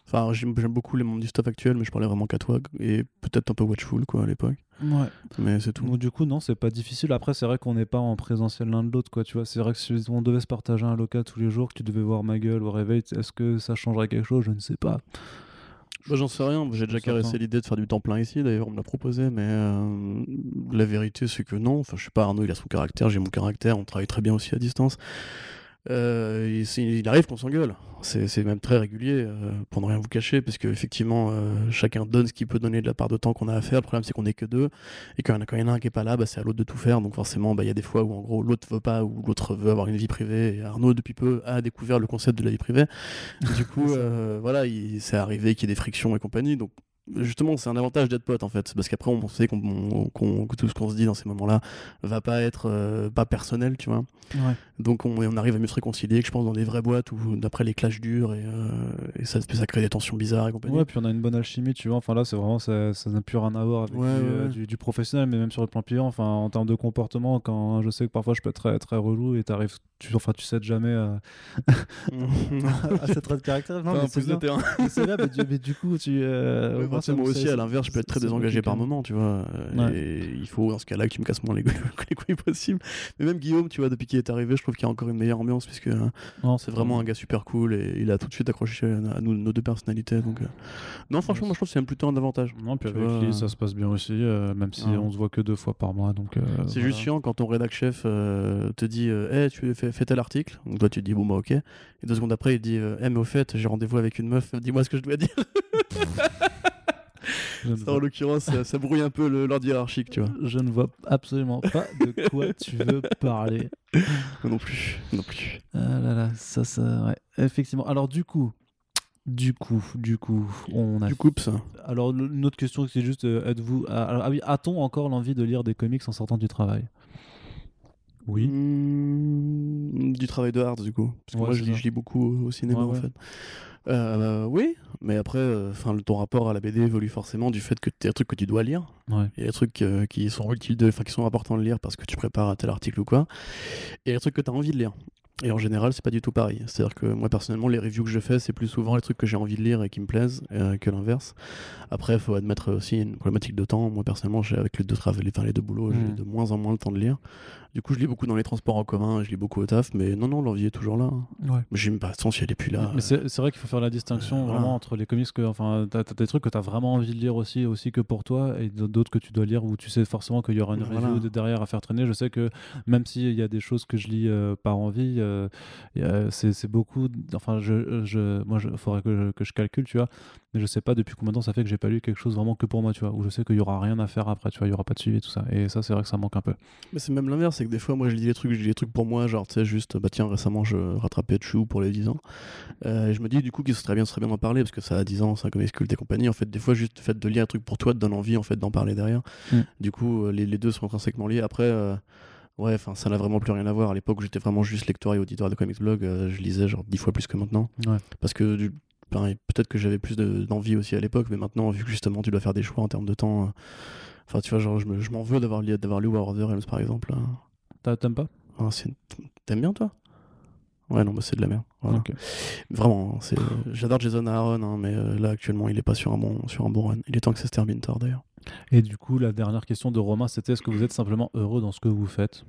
Enfin, j'aime beaucoup les membres du staff actuel, mais je parlais vraiment qu'à toi et peut-être un peu Watchful quoi à l'époque. Ouais. Mais c'est tout. Donc, du coup, non, c'est pas difficile. Après, c'est vrai qu'on n'est pas en présentiel l'un de l'autre, quoi. Tu vois, c'est vrai que si on devait se partager un local tous les jours, que tu devais voir ma gueule au réveil, est-ce que ça changerait quelque chose? Je ne sais pas. Bah, J'en sais rien, j'ai déjà caressé l'idée de faire du temps plein ici, d'ailleurs on me l'a proposé, mais euh, la vérité c'est que non, enfin je sais pas, Arnaud il a son caractère, j'ai mon caractère, on travaille très bien aussi à distance. Euh, il, arrive qu'on s'engueule, c'est même très régulier, euh, pour ne rien vous cacher, parce que effectivement euh, chacun donne ce qu'il peut donner de la part de temps qu'on a à faire, le problème c'est qu'on est que deux, et quand il y en a- un qui est pas là, bah, c'est à l'autre de tout faire, donc forcément bah, il y a des fois où en gros l'autre veut pas, ou l'autre veut avoir une vie privée, et Arnaud depuis peu a découvert le concept de la vie privée, du coup [LAUGHS] euh, voilà, il- c'est arrivé qu'il y ait des frictions et compagnie, donc justement c'est un avantage d'être pote en fait parce qu'après on sait qu'on, on- qu'on- que tout ce qu'on se dit dans ces moments là va pas être euh, pas personnel tu vois Ouais. donc on, on arrive à mieux se réconcilier que je pense dans des vraies boîtes où d'après les clashs durs et, euh, et ça, ça crée des tensions bizarres et compagnie Ouais, puis on a une bonne alchimie, tu vois. Enfin là, c'est vraiment, ça ça n'a plus rien à voir avec Ouais, du, ouais, euh, du, du professionnel, mais même sur le plan client. Enfin, en termes de comportement, quand je sais que parfois je peux être très, très relou et t'arrives, tu, enfin, tu cèdes jamais à, [LAUGHS] [LAUGHS] à cette trait de caractère. Non, Enfin, mais c'est bien. Mais du, mais du coup, tu. Euh, Moi aussi à l'inverse je peux être très désengagé par moment tu vois euh, Ouais. et il faut dans ce cas là que tu me casses moins les couilles, [LAUGHS] les couilles possible mais même Guillaume tu vois depuis qu'il est arrivé je trouve qu'il y a encore une meilleure ambiance puisque Non, c'est vraiment un gars super cool et il a tout de suite accroché à nous, nos deux personnalités donc euh, non franchement moi je trouve que c'est même plutôt un avantage Non, puis avec vois, lui, euh, ça se passe bien aussi, euh, même si Ah. on se voit que deux fois par mois. Donc, euh, C'est voilà. juste chiant quand ton rédac chef euh, te dit euh, hey, tu fais, fais tel article. Donc toi tu te dis bon bah ok. Et deux secondes après il dit euh, Eh, mais au fait j'ai rendez-vous avec une meuf, dis-moi ce que je dois dire. [LAUGHS] Je ne Ça, en vois- l'occurrence ça, ça brouille un peu l'ordre hiérarchique tu vois. Je ne vois absolument pas de quoi tu veux parler. [LAUGHS] Non plus, non plus. Ah là là, ça, ça, ouais. Effectivement. Alors, du coup, du coup, du coup, on a. Du coup ça. Alors, une autre question, c'est juste euh, êtes-vous. ah, alors, ah oui, a-t-on encore l'envie de lire des comics en sortant du travail? Oui. Mmh, du travail de hard du coup. Parce que Ouais, moi je lis, ça. je lis beaucoup au cinéma Ouais, en fait. Euh, oui, mais après, enfin ton rapport à la BD évolue forcément du fait que tu as des trucs que tu dois lire. Il y a des trucs euh, qui sont utiles, de, qui sont importants de lire parce que tu prépares un tel article ou quoi. Et il y a des trucs que tu as envie de lire. Et en général, c'est pas du tout pareil. C'est-à-dire que moi, personnellement, les reviews que je fais, c'est plus souvent les trucs que j'ai envie de lire et qui me plaisent euh, que l'inverse. Après, il faut admettre aussi une problématique de temps. Moi, personnellement, j'ai avec les deux travaux, enfin, les deux boulots, j'ai de moins en moins le temps de lire. Du coup, je lis beaucoup dans les transports en commun, je lis beaucoup au taf, mais non, non, l'envie est toujours là. hein. Ouais. J'aime pas, façon, si elle est plus là. Mais c'est c'est vrai qu'il faut faire la distinction euh, vraiment voilà. entre les comics que, enfin, t'as as des trucs que t'as vraiment envie de lire aussi, aussi que pour toi, et d'autres que tu dois lire où tu sais forcément qu'il y aura une Voilà. review de- derrière à faire traîner. Je sais que même s'il y a des choses que je lis euh, par envie, euh, c'est beaucoup. Enfin, je, je, moi, il faudrait que je, que je calcule, tu vois. Mais je sais pas depuis combien de temps ça fait que j'ai pas lu quelque chose vraiment que pour moi, tu vois. Où je sais qu'il y aura rien à faire après, tu vois. Il y aura pas de suivi, tout ça. Et ça, c'est vrai que ça manque un peu. Mais c'est même l'inverse, c'est que des fois, moi, je lis des trucs, je lis des trucs pour moi, genre, tu sais, juste, bah tiens, récemment, je rattrapais Chou pour les 10 ans. Euh, et je me dis, du coup, qu'il serait bien, ce serait bien d'en parler, parce que ça a 10 ans, un comics culte et compagnie. En fait, des fois, juste le fait de lire un truc pour toi te donne envie, en fait, d'en parler derrière. Mm. Du coup, euh, les, les deux sont intrinsèquement liés. Après, euh, ouais, enfin, ça n'a vraiment plus rien à voir. À l'époque, où j'étais vraiment juste lecteur et auditeur de comics blog, euh, je lisais genre 10 fois plus que maintenant. Ouais. Parce que, du- peut-être que j'avais plus de- d'envie aussi à l'époque, mais maintenant, vu que justement, tu dois faire des choix en termes de temps. euh, Enfin, tu vois, genre, je me- je m'en veux d'avoir lu, d'avoir lu War of the Realms, par exemple. hein. T'aimes pas? Ah, T'aimes bien toi? Ouais, non, bah, c'est de la merde. Voilà. Vraiment, hein, c'est... j'adore Jason Aaron, hein, mais euh, là actuellement il est pas sur un bon, sur un bon run. Il est temps que ça se termine tard d'ailleurs. Et du coup, la dernière question de Romain, c'était est-ce que vous êtes simplement heureux dans ce que vous faites?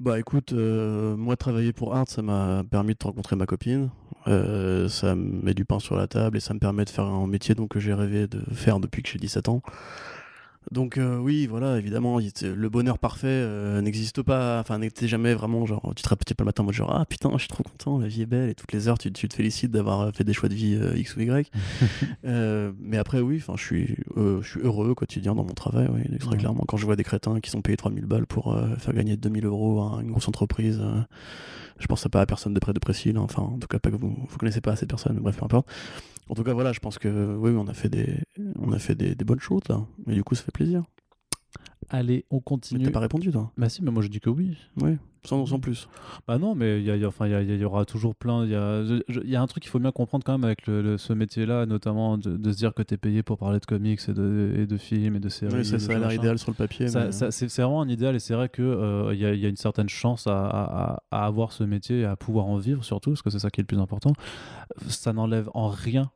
Bah écoute, euh, moi travailler pour Art, ça m'a permis de rencontrer ma copine. Euh, ça me met du pain sur la table et ça me permet de faire un métier donc, que j'ai rêvé de faire depuis que j'ai 17 ans. Donc euh, oui, voilà, évidemment, le bonheur parfait euh, n'existe pas, enfin n'était jamais vraiment genre, tu te rappelles pas le matin en mode genre, ah putain, je suis trop content, la vie est belle, et toutes les heures tu, tu te félicites d'avoir fait des choix de vie euh, X ou Y. [LAUGHS] Euh, mais après oui, enfin je suis, euh, je suis heureux au quotidien dans mon travail, oui, très Ouais. clairement. Quand je vois des crétins qui sont payés 3000 balles pour euh, faire gagner 2000 euros à une grosse entreprise, euh, je pense pas à personne de près de précis, là. enfin en tout cas pas que vous, vous connaissez pas ces personnes, bref peu importe. En tout cas voilà, je pense que oui, on a fait des, on a fait des, des bonnes choses là, mais du coup ça fait plaisir. Allez, on Mais continue. t'as pas répondu toi? Bah si, mais moi je dis que oui. Oui, sans, sans plus. Bah non, mais il y, a- il y a- enfin, y, a- y aura toujours plein. Il y a, un truc qu'il faut bien comprendre quand même avec le, le- ce métier-là, notamment de, de se dire que tu es payé pour parler de comics et de, et de films et de séries. Oui, et ça, a l'air idéal sur le papier. Ça- mais- ça- c'est c'est vraiment un idéal et c'est vrai qu'il il y, a- une certaine chance à, à- à- à avoir ce métier et à pouvoir en vivre surtout, parce que c'est ça qui est le plus important. Ça n'enlève en rien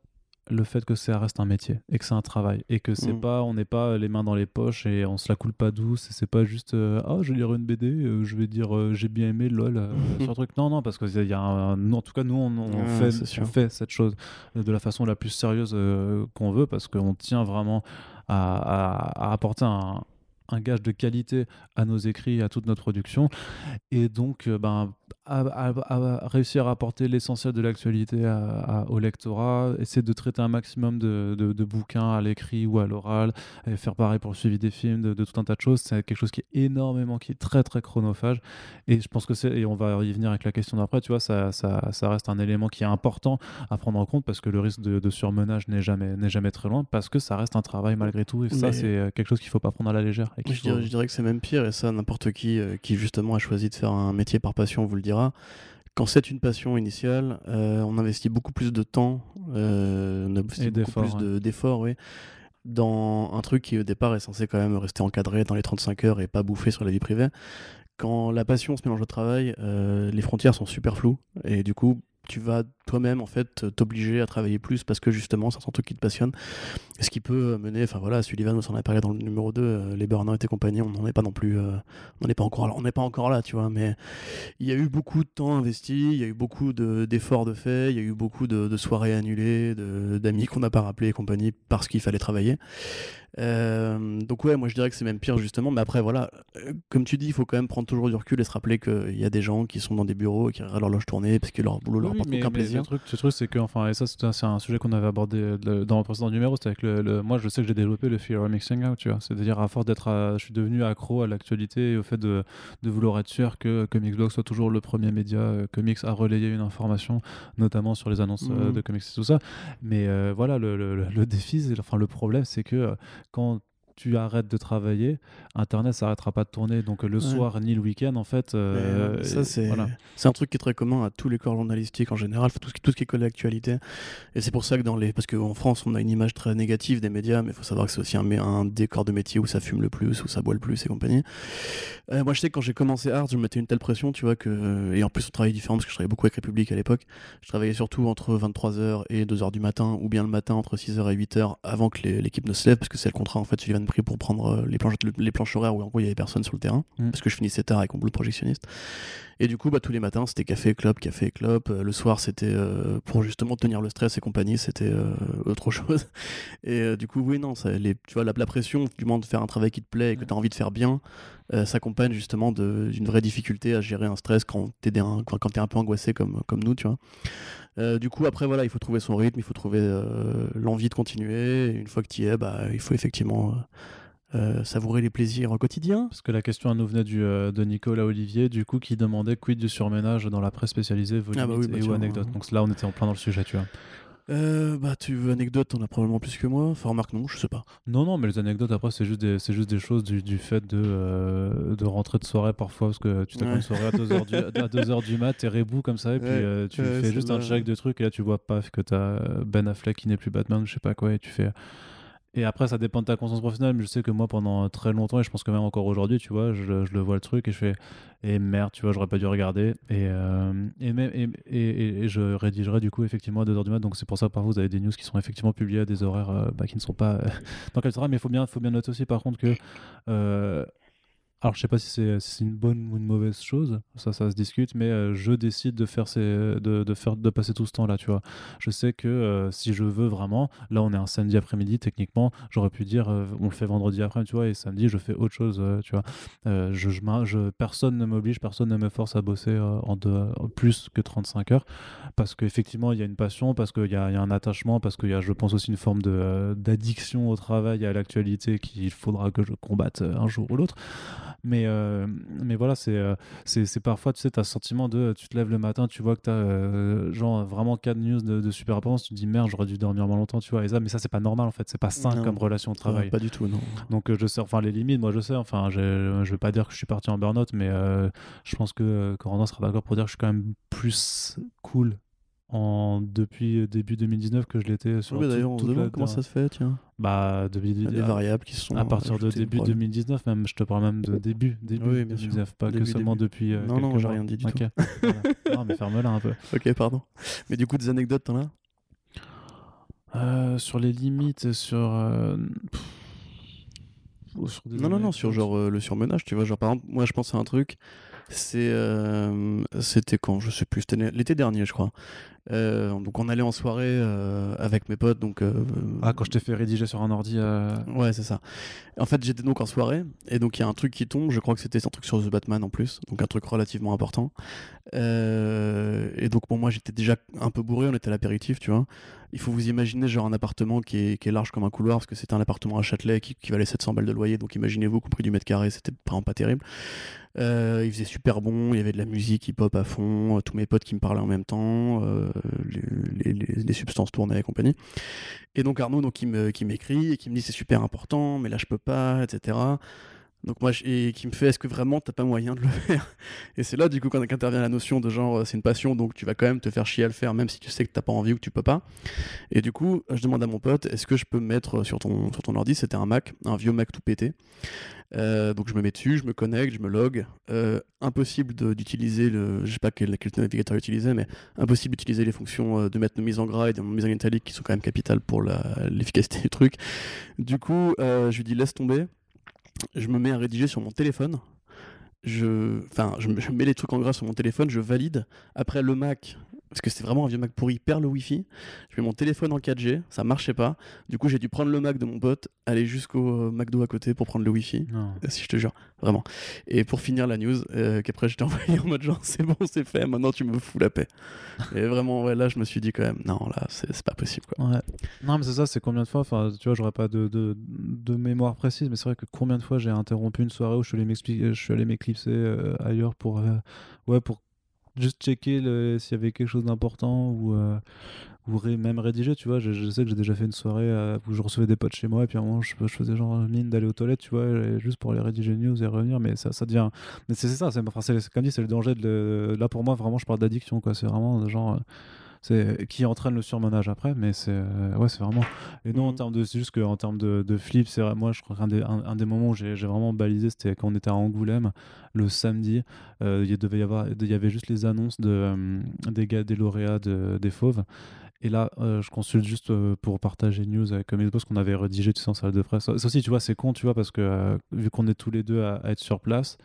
le fait que ça reste un métier et que c'est un travail et que c'est Mm. pas on n'est pas les mains dans les poches et on se la coule pas douce et c'est pas juste euh, ah je vais lire une BD euh, je vais dire euh, j'ai bien aimé lol [LAUGHS] sur un truc non non parce que il y a un, en tout cas nous on, on Ouais, fait on cette chose de la façon la plus sérieuse qu'on veut parce qu'on tient vraiment à, à- à apporter un, un gage de qualité à nos écrits, à toute notre production, et donc euh, ben, à, à- à réussir à apporter l'essentiel de l'actualité au lectorat, essayer de traiter un maximum de, de- de bouquins à l'écrit ou à l'oral, et faire pareil pour le suivi des films, de, de tout un tas de choses. C'est quelque chose qui est énormément, qui est très très chronophage, et je pense que c'est, et on va y venir avec la question d'après, tu vois, ça, ça, ça reste un élément qui est important à prendre en compte parce que le risque de, surmenage n'est jamais, n'est jamais très loin, parce que ça reste un travail malgré tout, et ça c'est euh, quelque chose qu'il faut pas prendre à la légère. Et Je faut- dirais, je dirais que c'est même pire, et ça, n'importe qui euh, qui justement a choisi de faire un métier par passion vous le dira. Quand c'est une passion initiale, euh, on investit beaucoup plus de temps, euh, on investit Et beaucoup plus de- d'efforts, oui, dans un truc qui au départ est censé quand même rester encadré dans les 35 heures et pas bouffer sur la vie privée. Quand la passion se mélange au travail, euh, les frontières sont super floues, et du coup, tu vas toi-même en fait t'obliger à travailler plus parce que justement c'est un truc qui te passionne. Ce qui peut mener enfin voilà Sullivan on s'en a parlé dans le numéro 2 euh, les burn-out et compagnie on n'en est pas non plus euh, on n'est pas encore là on n'est pas encore là tu vois mais il y a eu beaucoup de temps investi il y a eu beaucoup de- d'efforts de, fait il y a eu beaucoup de, de soirées annulées de- d'amis qu'on n'a pas rappelés et compagnie parce qu'il fallait travailler. Euh, donc ouais moi je dirais que c'est même pire justement mais après voilà euh, comme tu dis il faut quand même prendre toujours du recul et se rappeler qu'il y a des gens qui sont dans des bureaux et qui regardent l'horloge tourner parce que leur boulot leur Oui, apporte aucun mais plaisir Le truc, ce truc, c'est que, enfin, et ça, c'est un, c'est sujet qu'on avait abordé euh, le- dans le précédent numéro. C'était avec le, le- Moi, je sais que j'ai développé le fear of mixing out, tu vois. C'est-à-dire, à force d'être. Je suis devenu accro à l'actualité et au fait de, de vouloir être sûr que Comics Blog soit toujours le premier média euh, comics à relayer une information, notamment sur les annonces euh, Mhm. de comics et tout ça. Mais euh, voilà, le, le- défi, c'est- enfin, le problème, c'est que euh, quand tu arrêtes de travailler, Internet s'arrêtera pas de tourner. Donc le Ouais. soir ni le week-end, en fait. Euh, euh, ça, c'est voilà. un truc qui est très commun à tous les corps journalistiques en général, tout ce qui, tout ce qui est collé à l'actualité. Et c'est pour ça que dans les. Parce qu'en France, on a une image très négative des médias, mais il faut savoir que c'est aussi un, un décor de métier où ça fume le plus, où ça boit le plus et compagnie. Euh, moi, je sais que quand j'ai commencé Art, je me mettais une telle pression, tu vois, que. Et en plus, on travaillait différent parce que je travaillais beaucoup avec République à l'époque. Je travaillais surtout entre 23h et 2h du matin, ou bien le matin entre 6h et 8h avant que l'équipe ne se lève, parce que c'est le contrat en fait, Sullivan pris pour prendre euh, les planches, les planches horaires où en gros il y avait personne sur le terrain Mm. parce que je finissais tard avec mon boulot de projectionniste. Et du coup, bah, tous les matins, c'était café, club, café, club. Euh, le soir, c'était euh, pour justement tenir le stress et compagnie, c'était euh, autre chose. [LAUGHS] Et du coup, oui, non, ça, les, tu vois, la, la pression du moment de faire un travail qui te plaît et que tu as envie de faire bien, s'accompagne justement d'une vraie difficulté à gérer un stress quand tu es, un, quand, es un peu angoissé comme, comme nous, tu vois. Du coup, après, voilà, il faut trouver son rythme, il faut trouver l'envie de continuer. Et une fois que tu y es, bah, il faut effectivement euh, savourer les plaisirs au quotidien. Parce que la question nous venait du, euh, de Nicolas Olivier, du coup, qui demandait quid du surménage dans la presse spécialisée, volume ah bah et ou anecdote. Donc là, on était en plein dans le sujet, tu vois. Euh, bah, tu veux anecdote, t'en as probablement plus que moi. Enfin, remarque, non, je sais pas. Non, non, mais les anecdotes, après, c'est juste des, c'est juste des choses du, du fait de, de rentrer de soirée parfois, parce que tu t'as une soirée à 2h du, à [LAUGHS] 2 du mat, t'es rebou comme ça, et puis tu fais juste un check de trucs, et là, tu vois paf que t'as Ben Affleck qui n'est plus Batman, je sais pas quoi, et tu fais. Et après, ça dépend de ta conscience professionnelle, mais je sais que moi, pendant très longtemps, et je pense que même encore aujourd'hui, tu vois, je, le vois le truc et je fais, et merde, tu vois, j'aurais pas dû regarder. Et, euh, et, même, et, et, je rédigerai du coup effectivement à 2h du mat. Donc c'est pour ça parfois vous avez des news qui sont effectivement publiées à des horaires euh, bah, qui ne sont pas euh, [LAUGHS] dans quel sera. Mais il faut bien, faut bien noter aussi par contre que alors je sais pas si c'est une bonne ou une mauvaise chose, ça ça se discute, mais euh, je décide de faire ces, de, de, faire de passer tout ce temps là, tu vois. Je sais que euh, si je veux vraiment, là on est un samedi après-midi, techniquement, j'aurais pu dire euh, on le fait vendredi après, tu vois, et samedi je fais autre chose, tu vois. je, je, personne ne m'oblige, personne ne me force à bosser en, plus que 35 heures, parce qu'effectivement il y a une passion, parce qu'il y, y, a un attachement, parce qu'il y a, je pense aussi une forme d'addiction au travail et à l'actualité qu'il faudra que je combatte un jour ou l'autre. Mais, euh, mais voilà, c'est, euh, c'est, parfois, tu sais, tu as ce sentiment de, tu te lèves le matin, tu vois que tu as euh, genre vraiment 4 news de, super importance, tu te dis merde, j'aurais dû dormir moins longtemps, tu vois. Et ça, mais ça, c'est pas normal en fait, c'est pas sain comme relation de travail. pas du tout, non. Donc je sais, enfin les limites, moi je sais, enfin je, je vais pas dire que je suis parti en burn-out, mais je pense que Corentin sera d'accord pour dire que je suis quand même plus cool en, depuis début 2019 que je l'étais sur oui, d'ailleurs on se demande comment ça se fait tiens. Bah depuis Il y a des variables qui sont à partir de début 2019 même je te parle même de début début. Oui, 2019 pas que seulement depuis euh, non non j'ai rien dit du tout. [LAUGHS] Non mais ferme-la un peu. Ok pardon. Mais du coup des anecdotes t'en as? Euh, sur les limites sur euh, non non non sur genre le surmenage tu vois genre par exemple moi je pense à un truc c'est c'était quand je sais plus c'était l'été dernier je crois euh, donc on allait en soirée euh, avec mes potes. Donc, euh, ah, quand je t'ai fait rédiger sur un ordi. Ouais, c'est ça. En fait, j'étais donc en soirée et donc il y a un truc qui tombe. Je crois que c'était un truc sur The Batman en plus, donc un truc relativement important. et donc bon, moi j'étais déjà un peu bourré. On était à l'apéritif, tu vois. Il faut vous imaginer genre un appartement qui est, qui est large comme un couloir parce que c'était un appartement à Châtelet qui, qui, valait 700 balles de loyer. Donc imaginez-vous qu'au prix du mètre carré, c'était vraiment pas terrible. il faisait super bon, il y avait de la musique hip-hop à fond, tous mes potes qui me parlaient en même temps, les, substances tournaient et compagnie. Et donc Arnaud, donc, qui m'écrit et qui me dit c'est super important, mais là je peux pas, etc. Donc moi, et qui me fait, est-ce que vraiment t'as pas moyen de le [LAUGHS] faire? Et c'est là, du coup, quand intervient la notion de genre, c'est une passion, donc tu vas quand même te faire chier à le faire, même si tu sais que t'as pas envie ou que tu peux pas. Et du coup, je demande à mon pote, est-ce que je peux me mettre sur ton, sur ton ordi? C'était un Mac, un vieux Mac tout pété. Euh, donc je me mets dessus, je me connecte, je me log. Euh, impossible d'utiliser le, je sais pas quel, quel navigateur utiliser, mais impossible d'utiliser les fonctions euh, de mettre nos mises en gras et de mise en italique qui sont quand même capitales pour l'efficacité du truc. Du coup, je lui dis laisse tomber je me mets à rédiger sur mon téléphone. Je, enfin, je, mets les trucs en gras sur mon téléphone, je valide. Après, le Mac, parce que c'était vraiment un vieux Mac pourri, perd le Wi-Fi. Je mets mon téléphone en 4G, ça marchait pas. Du coup, j'ai dû prendre le Mac de mon pote, aller jusqu'au euh, McDo à côté pour prendre le Wi-Fi. Euh, si je te jure, vraiment. Et pour finir la news, euh, qu'après j'étais [LAUGHS] envoyé en mode genre c'est bon, c'est fait, maintenant tu me fous la paix. Et vraiment, ouais, là je me suis dit quand même, non, là c'est pas possible quoi. Ouais. Non, mais c'est ça, c'est combien de fois, enfin, tu vois, j'aurais pas de, de, de, mémoire précise, mais c'est vrai que combien de fois j'ai interrompu une soirée où je suis allé m'éclipser ailleurs pour, ouais, pour juste checker s'il y avait quelque chose d'important ou, euh, ou même rédiger, tu vois. Je, sais que j'ai déjà fait une soirée euh, où je recevais des potes chez moi et puis à un moment je, faisais genre mine d'aller aux toilettes, tu vois, juste pour aller rédiger une news et revenir, mais ça, ça devient. Mais c'est ça, c'est comme dit, c'est le danger de. Là pour moi, vraiment, je parle d'addiction, quoi. C'est vraiment genre c'est qui entraîne le surmenage après mais c'est euh, ouais c'est vraiment et non en mhm. termes de c'est juste qu'en termes de, de flip c'est moi je crois qu'un des, un, des moments où j'ai vraiment balisé c'était quand on était à Angoulême le samedi euh, il devait y avoir il y avait juste les annonces de euh, des gars des lauréats des fauves et là, je consulte juste pour partager news avec mes boss qu'on avait rédigé tu sais, en salle de presse. Ça aussi, tu vois, c'est con, tu vois, parce que vu qu'on est tous les deux à, être sur place,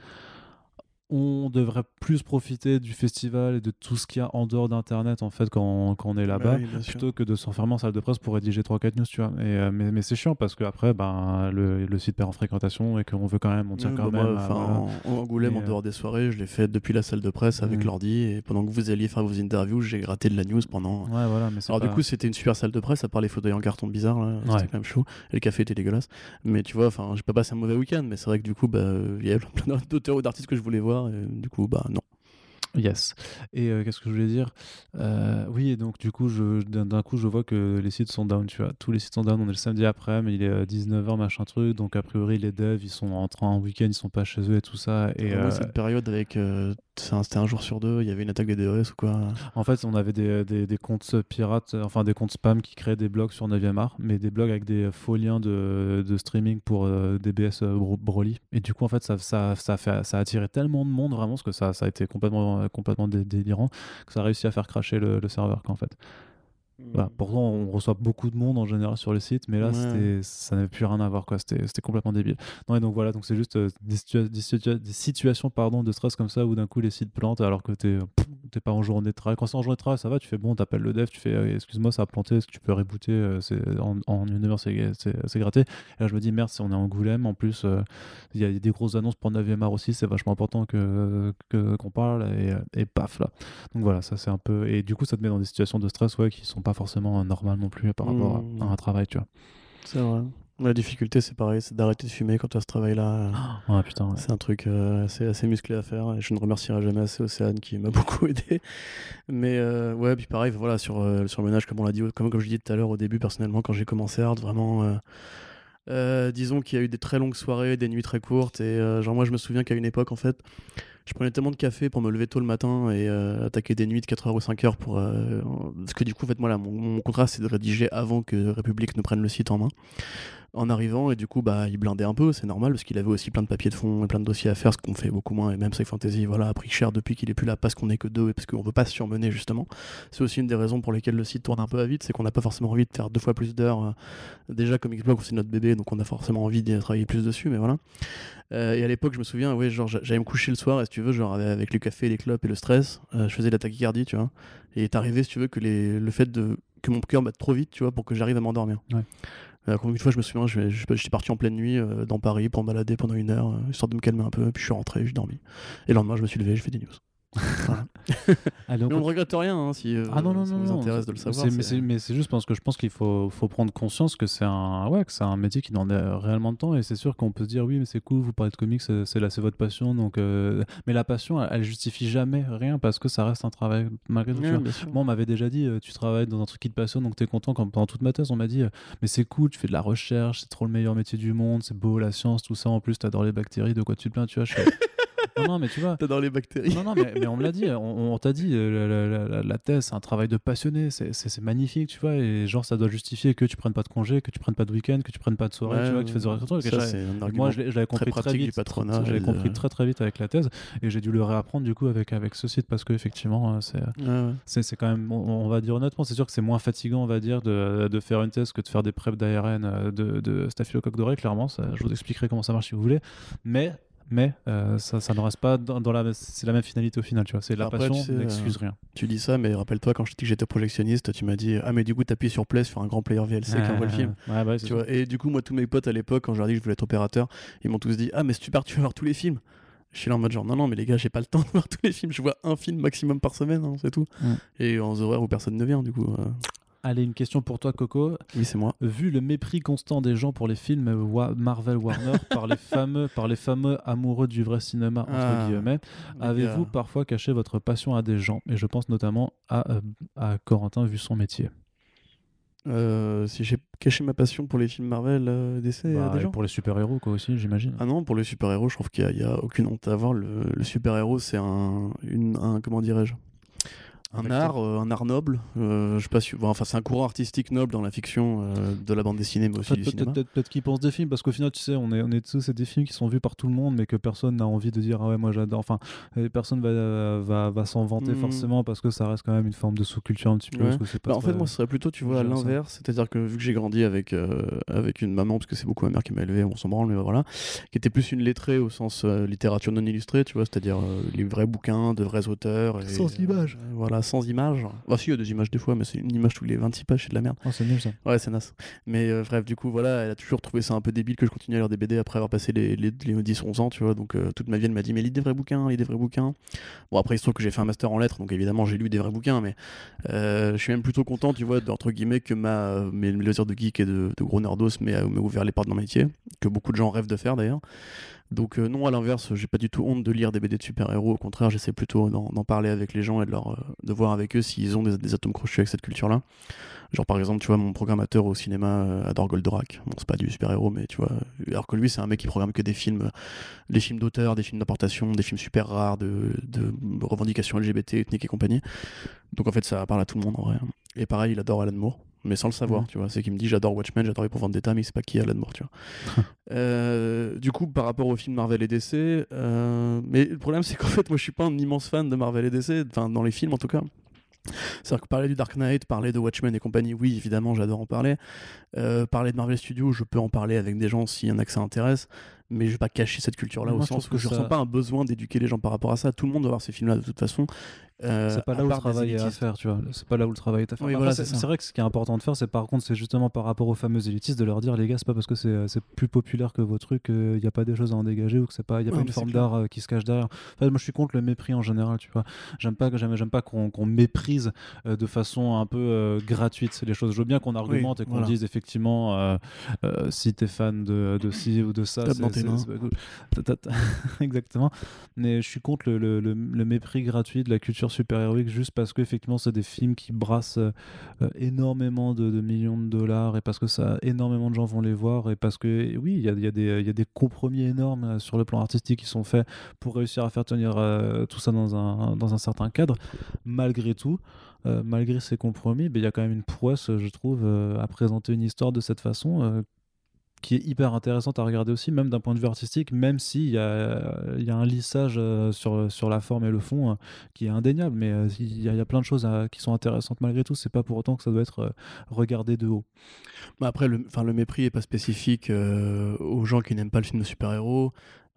on devrait plus profiter du festival et de tout ce qu'il y a en dehors d'internet en fait quand, quand on est là-bas Bah oui, plutôt que de s'enfermer en salle de presse pour rédiger 3-4 news tu vois et, euh, mais, mais c'est chiant parce que après ben, le, le site perd en fréquentation et qu'on veut quand même on tient quand bah même à- enfin, voilà. en, en Angoulême, Et, en euh, dehors des soirées, je l'ai fait depuis la salle de presse avec Mm. l'ordi. Et pendant que vous alliez faire vos interviews, j'ai gratté de la news pendant. ouais voilà mais Alors, pas- du coup, c'était une super salle de presse, à part les fauteuils en carton bizarres, là. C'était quand même chaud. Et le café était dégueulasse. Mais tu vois, enfin, j'ai pas passé un mauvais week-end, mais c'est vrai que du coup, bah, euh, il y avait plein d'auteurs ou d'artistes que je voulais voir. Et du coup, bah, non. Yes. Et euh, qu'est-ce que je voulais dire? Euh, Oui, et donc du coup, d'un coup, je vois que les sites sont down, tu vois. Tous les sites sont down. On est le samedi après, mais il est 19h, machin truc. Donc, a priori, les devs, ils sont en train en week-end, ils sont pas chez eux et tout ça. Et euh, cette période avec. Euh, C'était un jour sur deux, il y avait une attaque des DOS ou quoi. en fait, on avait des, des, comptes pirates, euh, enfin des comptes spam qui créaient des blogs sur 9e art, mais des blogs avec des faux liens de, de streaming pour euh, DBS euh, Bro- Broly. Et du coup, en fait, ça, ça, ça, fait, a attiré tellement de monde, vraiment, parce que ça, ça a été complètement, complètement dé- délirant, que ça a réussi à faire cracher le, le serveur, quoi, en fait. Voilà. Pourtant, on reçoit beaucoup de monde en général sur le site, mais là, Ouais. c'était, ça n'avait plus rien à voir, quoi. C'était, c'était complètement débile. Non, et donc voilà, donc c'est juste euh, des, situa- des situa- des situations pardon, de stress comme ça où d'un coup les sites plantent alors que t'es, pff, t'es pas en journée de travail. Quand c'est en journée de travail, ça va, tu fais bon, t'appelles le dev, tu fais euh, excuse-moi, ça a planté, est-ce que tu peux rebooter euh, c'est, en, en une heure, c'est, c'est, c'est gratté. Et là, je me dis merde, si on est en Angoulême, en plus, il y a des grosses annonces pour 9e art aussi, c'est vachement important que, que- qu'on parle et, et paf là. Donc voilà, ça c'est un peu. Et du coup, ça te met dans des situations de stress ouais, qui sont pas forcément normales non plus par rapport à- Mmh. à, un travail, tu vois. C'est vrai. La difficulté, c'est pareil, c'est d'arrêter de fumer quand tu as ce travail-là. Ah ouais. C'est un truc euh, assez, assez musclé à faire et je ne remercierai jamais assez Océane qui m'a [LAUGHS] beaucoup aidé. Mais euh, ouais, puis pareil, voilà, sur, euh, sur le ménage, comme on l'a dit, comme, comme je disais tout à l'heure au début, personnellement, quand j'ai commencé Hard, vraiment, euh, disons qu'il y a eu des très longues soirées, des nuits très courtes. Et genre, moi, je me souviens qu'à une époque, en fait, je prenais tellement de café pour me lever tôt le matin et euh, attaquer des nuits de 4h ou 5h pour. euh, parce que du coup, en fait, moi, là, mon, mon contrat, c'est de rédiger avant que République ne prenne le site en main en arrivant et du coup bah il blindait un peu c'est normal parce qu'il avait aussi plein de papiers de fond et plein de dossiers à faire ce qu'on fait beaucoup moins et même Sci Fantasy voilà a pris cher depuis qu'il est plus là parce qu'on est que deux et parce qu'on veut pas se surmener justement. C'est aussi une des raisons pour lesquelles le site tourne un peu à vite c'est qu'on n'a pas forcément envie de faire deux fois plus d'heures euh, déjà comme Xbox c'est notre bébé donc on a forcément envie de travailler plus dessus mais voilà. Euh, et à l'époque je me souviens ouais genre j'a- j'allais me coucher le soir et si tu veux genre avec le café les clopes et le stress euh, je faisais la tachycardie tu vois. Et est arrivé si tu veux que les, le fait de que mon cœur batte trop vite tu vois pour que j'arrive à m'endormir. Euh, une fois, je me souviens, j'étais parti en pleine nuit euh, dans Paris pour me balader pendant une heure, euh, histoire de me calmer un peu, puis je suis rentré, j'ai dormi. Et le lendemain, je me suis levé, j'ai fait des news. Voilà. [LAUGHS] Allez, on Mais on ne regrette rien hein, si euh, Ah non, non, ça non, vous intéresse de le savoir. Mais c'est- juste parce que je pense qu'il faut, faut prendre conscience que c'est un, ouais, que c'est un métier qui demande euh, réellement de temps. Et c'est sûr qu'on peut se dire, oui, mais c'est cool, vous parlez de comics, c'est, c'est, là, c'est votre passion. Donc, euh, Mais la passion, elle, elle justifie jamais rien parce que ça reste un travail malgré tout. tu Ouais. Moi, on m'avait déjà dit, euh, tu travailles dans un truc qui te passionne, donc t'es content. Quand, pendant toute ma thèse, on m'a dit, euh, mais c'est cool, tu fais de la recherche, c'est trop le meilleur métier du monde, c'est beau, la science, tout ça. En plus, t'adores les bactéries, de quoi tu te plains, tu vois. [LAUGHS] fais, non, non, mais tu vois. [LAUGHS] T'adores les bactéries. Non, non, mais, mais on me l'a dit, on, on t'a dit, euh, la, la- la- la thèse, c'est un travail de passionné, c'est- magnifique, tu vois, et genre, ça doit justifier que tu prennes pas de congé, que tu prennes pas de week-end, que tu prennes pas de soirée, Ouais, tu vois, que tu fasses des trucs. Ça, j'avais- c'est un et argument moi, je l'ai l'avais compris très, vite, je de- compris très très vite avec la thèse, et j'ai dû le réapprendre du coup avec, avec ce site, parce qu'effectivement, euh, c'est Ouais, ouais. quand même, on, on va dire honnêtement, c'est sûr que c'est moins fatigant, on va dire, de, de faire une thèse que de faire des prep d'ARN euh, de, de staphylocoque doré, clairement. Ça, je vous expliquerai comment ça marche si vous voulez. Mais, mais euh, ça, ça ne reste pas dans, dans la. C'est la même finalité au final, tu vois. C'est la Après, passion, tu sais, n'excuse rien. Tu dis ça, mais rappelle-toi, quand je dit que j'étais projectionniste, tu m'as dit Ah, mais du coup, t'appuies sur play sur un grand player VLC qui envoie le film. Ouais, bah, Tu ça. vois, et du coup, moi, tous mes potes à l'époque, quand je leur que je voulais être opérateur, ils m'ont tous dit Ah, mais si tu pars, tu vas voir tous les films. Je suis là en mode genre, non, non, mais les gars, j'ai pas le temps de voir tous les films. Je vois un film maximum par semaine, hein, c'est tout. Mm. Et en horaires où personne ne vient, du coup. euh, Allez, une question pour toi, Coco. Oui, c'est moi. Vu le mépris constant des gens pour les films Wa- Marvel Warner [LAUGHS] par les fameux par les fameux amoureux du vrai cinéma entre Ah, guillemets, avez-vous parfois caché votre passion à des gens? Et je pense notamment à, euh, à Corentin vu son métier. euh, Si j'ai caché ma passion pour les films Marvel euh, d'essai Bah, pour les super-héros quoi aussi, j'imagine. Ah non, pour les super-héros, je trouve qu'il n'y a, aucune honte à avoir. Le, le super-héros, c'est un, une, un. Comment dirais-je? Un art, euh, un art noble. Euh, je sais pas si, bon, enfin, c'est un courant artistique noble dans la fiction euh, de la bande dessinée, mais aussi peut-être cinéma. peut-être- peut-être qu'ils pensent des films, parce qu'au final, tu sais, on est, on est tous, c'est des films qui sont vus par tout le monde, mais que personne n'a envie de dire, ah ouais, moi j'adore. Enfin, euh, personne va, va, va s'en vanter Hmm. forcément, parce que ça reste quand même une forme de sous-culture un petit peu. Ouais. parce que c'est pas Bah, en fait, moi, ce serait plutôt, tu vois, à l'inverse. C'est-à-dire que vu que j'ai grandi avec, euh, avec une maman, parce que c'est beaucoup ma mère qui m'a élevé, on s'en branle, mais voilà, qui était plus une lettrée au sens euh, littérature non illustrée, tu vois, c'est-à-dire euh, les vrais bouquins de vrais auteurs. et, Sans images. euh, sans images. Bah, si, il y a des images des fois, mais c'est une image tous les 26 pages, c'est de la merde. Oh, c'est nul ça. Ouais, c'est naze. Mais euh, bref, du coup, voilà, elle a toujours trouvé ça un peu débile que je continue à lire des BD après avoir passé les, les, les 10-11 ans, tu vois. Donc, euh, toute ma vie, elle m'a dit, mais lis des vrais bouquins, lis des vrais bouquins. Bon, après, il se trouve que j'ai fait un master en lettres, donc évidemment, j'ai lu des vrais bouquins, mais euh, je suis même plutôt content, tu vois, de- entre guillemets, que ma, mes loisirs de geek et de, de gros nerdos m'aient ouvert les portes d'un métier, que beaucoup de gens rêvent de faire d'ailleurs. Donc, euh, non, à l'inverse, j'ai pas du tout honte de lire des BD de super-héros, au contraire, j'essaie plutôt d'en parler avec les gens et de, leur, euh, de voir avec eux s'ils ont des, des atomes crochus avec cette culture-là. Genre par exemple, tu vois, mon programmateur au cinéma euh, adore Goldorak. Bon, c'est pas du super-héros, mais tu vois. Alors que lui, c'est un mec qui programme que des films, euh, des films d'auteur, des films d'importation, des films super rares, de, de revendications LGBT, ethniques et compagnie. Donc en fait, ça parle à tout le monde en vrai. Et pareil, il adore Alan Moore, mais sans le savoir, Mhm. tu vois. C'est qu'il me dit j'adore Watchmen, j'adore pour Vendetta, mais c'est pas qui Alan Moore, tu vois. [LAUGHS] Euh, du coup, par rapport aux films Marvel et DC, euh, mais le problème, c'est qu'en fait, moi, je suis pas un immense fan de Marvel et DC, enfin, dans les films en tout cas. C'est-à-dire que parler du Dark Knight, parler de Watchmen et compagnie, oui, évidemment, j'adore en parler. Euh, parler de Marvel Studios, je peux en parler avec des gens s'il y en a que ça intéresse, mais je vais pas cacher cette culture-là au sens trouve que, que je ça- ressens pas un besoin d'éduquer les gens par rapport à ça. Tout le monde doit voir ces films-là de toute façon. Euh, c'est pas là où le travail est à faire, tu vois. C'est pas là où le travail est à faire. Oui, Après, voilà, c'est ça. vrai que ce qui est important de faire, c'est par contre, c'est justement par rapport aux fameux élitistes de leur dire, les gars, c'est pas parce que c'est euh, plus populaire que vos trucs, il n'y a pas des choses à en dégager ou que c'est pas, il y a Ouais, pas une forme d'art euh, qui se cache derrière. Enfin, moi, je suis contre le mépris en général, tu vois. J'aime pas, j'aime, j'aime pas qu'on qu'on méprise euh, de façon un peu euh, gratuite les choses. Je veux bien qu'on argumente et qu'on voilà. dise effectivement, euh, euh, si t'es fan de, de ci ou de ça, c'est- pas cool. [LAUGHS] Exactement. Mais je suis contre le, le- le- le mépris gratuit de la culture super-héroïque juste parce qu'effectivement, c'est des films qui brassent euh, euh, énormément de, de millions de dollars et parce que ça, énormément de gens vont les voir et parce que, oui, il y a, il y a des- il y a des compromis énormes euh, sur le plan artistique qui sont faits pour réussir à faire tenir euh, tout ça dans un, dans un certain cadre. Malgré tout, euh, malgré ces compromis, ben, il y a quand même une prouesse, je trouve, euh, à présenter une histoire de cette façon. euh, qui est hyper intéressante à regarder aussi, même d'un point de vue artistique, même s'il y a, un lissage euh, sur, la forme et le fond euh, qui est indéniable, mais euh, il y, a- plein de choses à- qui sont intéressantes malgré tout. C'est pas pour autant que ça doit être euh, regardé de haut. Bah après, le, le mépris est pas spécifique euh, aux gens qui n'aiment pas le film de super-héros.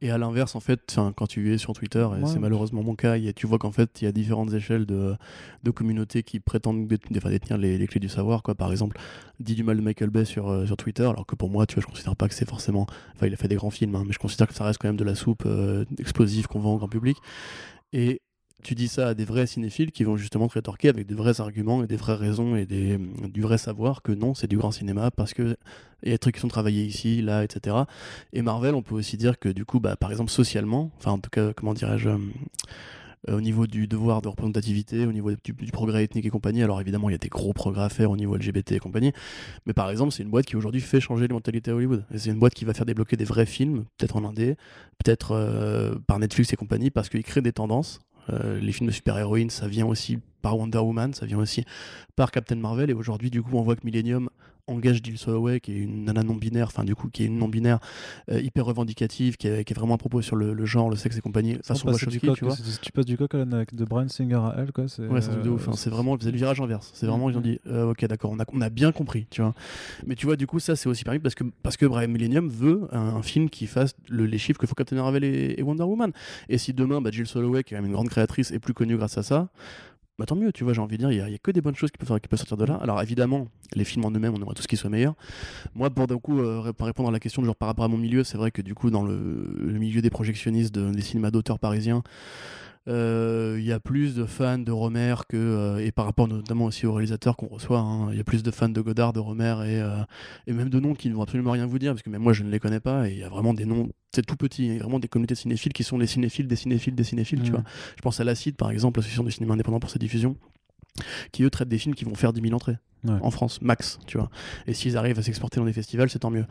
Et à l'inverse, en fait, quand tu es sur Twitter, et Ouais. c'est malheureusement mon cas, y a- tu vois qu'en fait, il y a différentes échelles de, de communautés qui prétendent détenir les, les clés du savoir. Quoi. Par exemple, dit du mal de Michael Bay sur, euh, sur Twitter, alors que pour moi, tu vois, je considère pas que c'est forcément. Enfin, il a fait des grands films, hein, mais je considère que ça reste quand même de la soupe euh, explosive qu'on vend au grand public. Et tu dis ça à des vrais cinéphiles qui vont justement te rétorquer avec des vrais arguments et des vraies raisons et des, du vrai savoir que non, c'est du grand cinéma parce que il y a des trucs qui sont travaillés ici, là, etc. Et Marvel, on peut aussi dire que du coup, bah, par exemple, socialement, enfin en tout cas, comment dirais-je, euh, euh, au niveau du devoir de représentativité, au niveau du, progrès ethnique et compagnie, alors évidemment, il y a des gros progrès à faire au niveau LGBT et compagnie, mais par exemple, c'est une boîte qui aujourd'hui fait changer les mentalités à Hollywood. C'est une boîte qui va faire débloquer des vrais films, peut-être en indé, peut-être euh, par Netflix et compagnie, parce qu'ils créent des tendances. Euh, les films de super-héroïnes, ça vient aussi par Wonder Woman, ça vient aussi par Captain Marvel, et aujourd'hui, du coup, on voit que Millennium engage Jill Soloway, qui est une nana non-binaire, enfin du coup, qui est une non-binaire euh, hyper revendicative, qui est, qui vraiment à propos sur le, le genre, le sexe et compagnie, façon Wachowski, tu vois. si- tu passes du coq à de Brian Singer à elle, quoi. C'est Ouais, c'est un truc de euh, ouf. hein. C'est vraiment c'est le virage inverse. C'est vraiment, ils ont Mhm. dit, euh, ok, d'accord, on a, on a bien compris, tu vois. Mais tu vois, du coup, ça, c'est aussi permis parce que, parce que Brian Millennium veut un, un film qui fasse le- les chiffres que faut Captain Marvel et, et Wonder Woman. Et si demain, bah, Jill Soloway, qui est quand même une grande créatrice, est plus connue grâce à ça, bah, tant mieux, tu vois, j'ai envie de dire, il y, a- que des bonnes choses qui peuvent, sortir de là. Alors évidemment, les films en eux-mêmes, on aimerait tous qu'ils soient meilleurs. Moi, pour d'un coup, euh, répondre à la question, genre par rapport à mon milieu, c'est vrai que du coup, dans le, milieu des projectionnistes, de- des cinémas d'auteurs parisiens, il y a plus de fans de Romer que euh, et par rapport notamment aussi aux réalisateurs qu'on reçoit hein, il y a plus de fans de Godard de Romer et, euh, et même de noms qui ne vont absolument rien vous dire parce que même moi je ne les connais pas et il y a vraiment des noms c'est tout petit il y a vraiment des communautés de cinéphiles qui sont les cinéphiles des cinéphiles des cinéphiles tu vois. Je pense à l'Acide par exemple l'association du cinéma indépendant pour sa diffusion qui eux traitent des films qui vont faire 10 000 entrées. Ouais. En France, max, tu vois. Et s'ils arrivent à s'exporter dans des festivals, c'est tant mieux.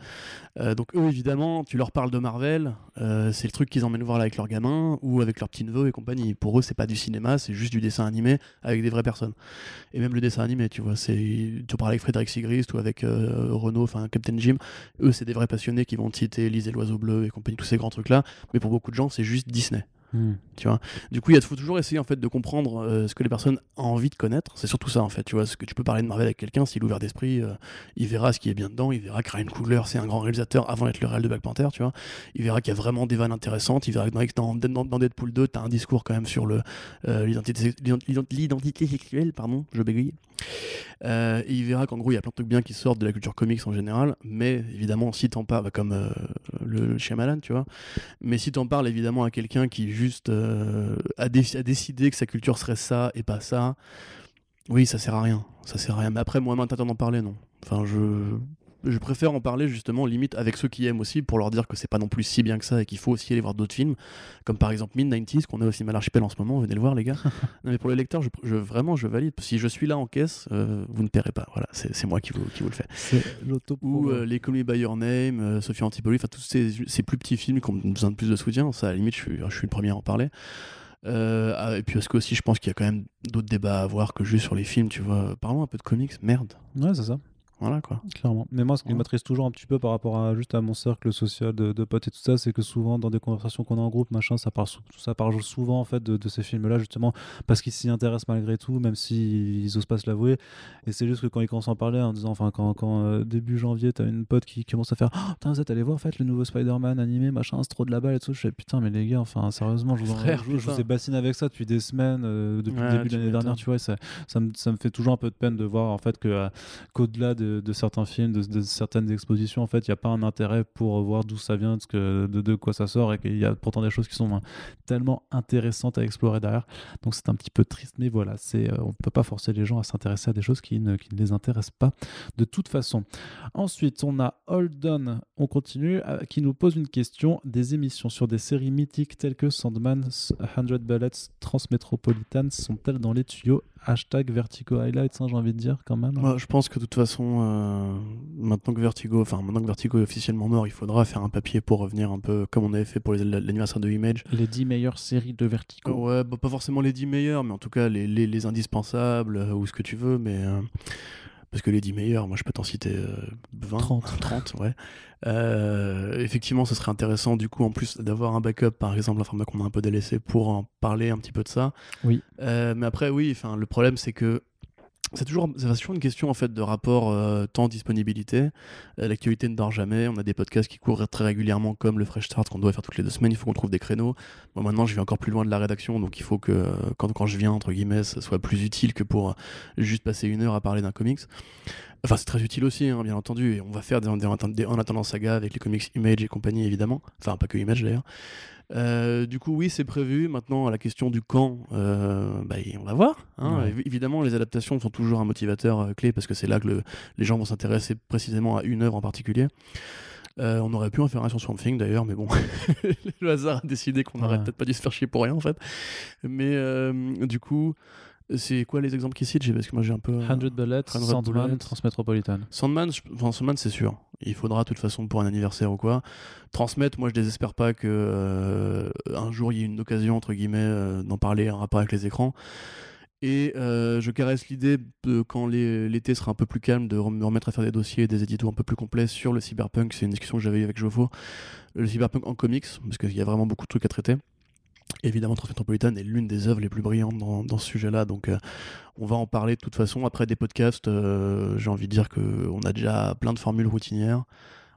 Euh, donc eux, évidemment, tu leur parles de Marvel, euh, c'est le truc qu'ils emmènent voir là avec leurs gamins ou avec leurs petits neveux et compagnie. Pour eux, c'est pas du cinéma, c'est juste du dessin animé avec des vraies personnes. Et même le dessin animé, tu vois, c'est tu parles avec Frédéric Sigrist ou avec euh, Renault, enfin Captain Jim. Eux, c'est des vrais passionnés qui vont te citer Lise et l'oiseau bleu et compagnie, tous ces grands trucs là. Mais pour beaucoup de gens, c'est juste Disney. Hmm. Tu vois. Du coup, il faut toujours essayer en fait de comprendre euh, ce que les personnes ont envie de connaître. C'est surtout ça en fait. Tu vois, ce que tu peux parler de Marvel avec quelqu'un, s'il est ouvert d'esprit, euh, il verra ce qui est bien dedans. Il verra que Ryan Coogler c'est un grand réalisateur avant d'être le réel de Black Panther. Tu vois. Il verra qu'il y a vraiment des vannes intéressantes. Il verra que dans, dans, dans Deadpool 2, tu as un discours quand même sur le euh, l'identité sexuelle. Pardon, je bégaye. Euh, et il verra qu'en gros, il y a plein de trucs bien qui sortent de la culture comics en général, mais évidemment, si t'en parles, bah, comme le, le Shyamalan, tu vois, mais si t'en parles évidemment à quelqu'un qui juste euh, a, que sa culture serait ça et pas ça, oui, ça sert à rien. Ça sert à rien. Mais après, moi, m'interdire d'en parler, non. Enfin, je. Je préfère en parler justement limite avec ceux qui aiment aussi pour leur dire que c'est pas non plus si bien que ça et qu'il faut aussi aller voir d'autres films comme par exemple Mid-90s qu'on a au cinéma l'archipel en ce moment venez le voir les gars [LAUGHS] non, mais pour les lecteurs je, je- vraiment je valide si je suis là en caisse euh, vous ne paierez pas voilà c'est moi qui vous, qui vous le fais ou euh, les Me By Your Name, euh, Sophie Antipoli, enfin tous ces, ces plus petits films qui ont besoin de plus de soutien, ça à la limite je suis, je suis le premier à en parler. Euh, ah, et puis parce que aussi je pense qu'il y a quand même d'autres débats à avoir que juste sur les films, tu vois. Parlons un peu de comics, merde. Ouais, c'est ça. Voilà quoi. Clairement. Mais moi, ce qui Ouais. m'attriste toujours un petit peu par rapport à juste à mon cercle social de, de potes et tout ça, c'est que souvent dans des conversations qu'on a en groupe, machin, ça parle, ça parle souvent en fait de, de ces films-là justement parce qu'ils s'y intéressent malgré tout, même s'ils ils osent pas se l'avouer. Et c'est juste que quand ils commencent à en parler, en disant, enfin, quand, quand euh, début janvier, t'as une pote qui commence à faire, oh, putain, vous êtes allé voir en fait le nouveau Spider-Man animé, machin, c'est trop de la balle et tout. Je fais putain, mais les gars, enfin, sérieusement, je vous, en- Frère, je, je vous ai bassiné avec ça depuis des semaines, euh, depuis Ouais, le début de l'année dernière, tu vois. Ça, ça, me, ça me fait toujours un peu de peine de voir en fait que euh, qu'au-delà de, certains films, de, certaines expositions, en fait, il n'y a pas un intérêt pour voir d'où ça vient, de, que, de, quoi ça sort, et qu'il y a pourtant des choses qui sont euh, tellement intéressantes à explorer derrière. Donc c'est un petit peu triste, mais voilà, euh, on ne peut pas forcer les gens à s'intéresser à des choses qui ne, les intéressent pas de toute façon. Ensuite, on a Holden, on continue, euh, qui nous pose une question. Des émissions sur des séries mythiques telles que Sandman, 100 Bullets, Transmétropolitan sont-elles dans les tuyaux Hashtag Vertigo Highlights, hein, j'ai envie de dire quand même. Moi, je pense que de toute façon, euh, maintenant que Vertigo, enfin maintenant que Vertigo est officiellement mort, il faudra faire un papier pour revenir un peu comme on avait fait pour l'anniversaire de Image. Les 10 meilleures séries de Vertigo. Ouais, bah, pas forcément les 10 meilleurs, mais en tout cas les, les, les indispensables euh, ou ce que tu veux. Mais euh, parce que les 10 meilleurs, moi je peux t'en citer euh, 20, 30. 30, ouais. Euh, effectivement, ce serait intéressant du coup en plus d'avoir un backup, par exemple, un format qu'on a un peu délaissé pour en parler un petit peu de ça. Oui. Euh, mais après, oui, enfin le problème c'est que c'est toujours, toujours une question en fait de rapport euh, temps-disponibilité. Euh, L'actualité ne dort jamais. On a des podcasts qui courent très régulièrement, comme le Fresh Start qu'on doit faire toutes les deux semaines. Il faut qu'on trouve des créneaux. Moi maintenant, je vais encore plus loin de la rédaction, donc il faut que quand, quand je viens entre guillemets, ça soit plus utile que pour euh, juste passer une heure à parler d'un comics. Enfin, c'est très utile aussi, hein, bien entendu. Et on va faire des, des en attendant saga avec les comics Image et compagnie, évidemment. Enfin, pas que Image d'ailleurs. Euh, du coup, oui, c'est prévu. Maintenant, à la question du quand, euh, bah, on va voir. hein. Ouais. Évidemment, les adaptations sont toujours un motivateur euh, clé parce que c'est là que le- les gens vont s'intéresser précisément à une œuvre en particulier. On aurait pu en faire un sur Swamp Thing d'ailleurs, mais bon, [LAUGHS] le hasard a décidé qu'on n'aurait Ouais. peut-être pas dû se faire chier pour rien en fait. Mais du coup, c'est quoi les exemples qui citent? J'ai- Parce que moi j'ai un peu. 100 Bullets, 100 Sandman, Bullets. Sandman, je- enfin, Sandman c'est sûr. Il faudra de toute façon pour un anniversaire ou quoi. Transmettre, moi je désespère pas que euh, un jour il y ait une occasion entre guillemets euh, d'en parler en rapport avec les écrans. Et euh, je caresse l'idée quand l'été sera un peu plus calme de me remettre à faire des dossiers, des éditos un peu plus complets sur le cyberpunk. C'est une discussion que j'avais eue avec Jofo. Le cyberpunk en comics, parce qu'il y a vraiment beaucoup de trucs à traiter. Évidemment, Transmétropolitan est l'une des œuvres les plus brillantes dans, dans ce sujet-là, donc euh, on va en parler de toute façon. Après des podcasts, euh, j'ai envie de dire qu'on a déjà plein de formules routinières.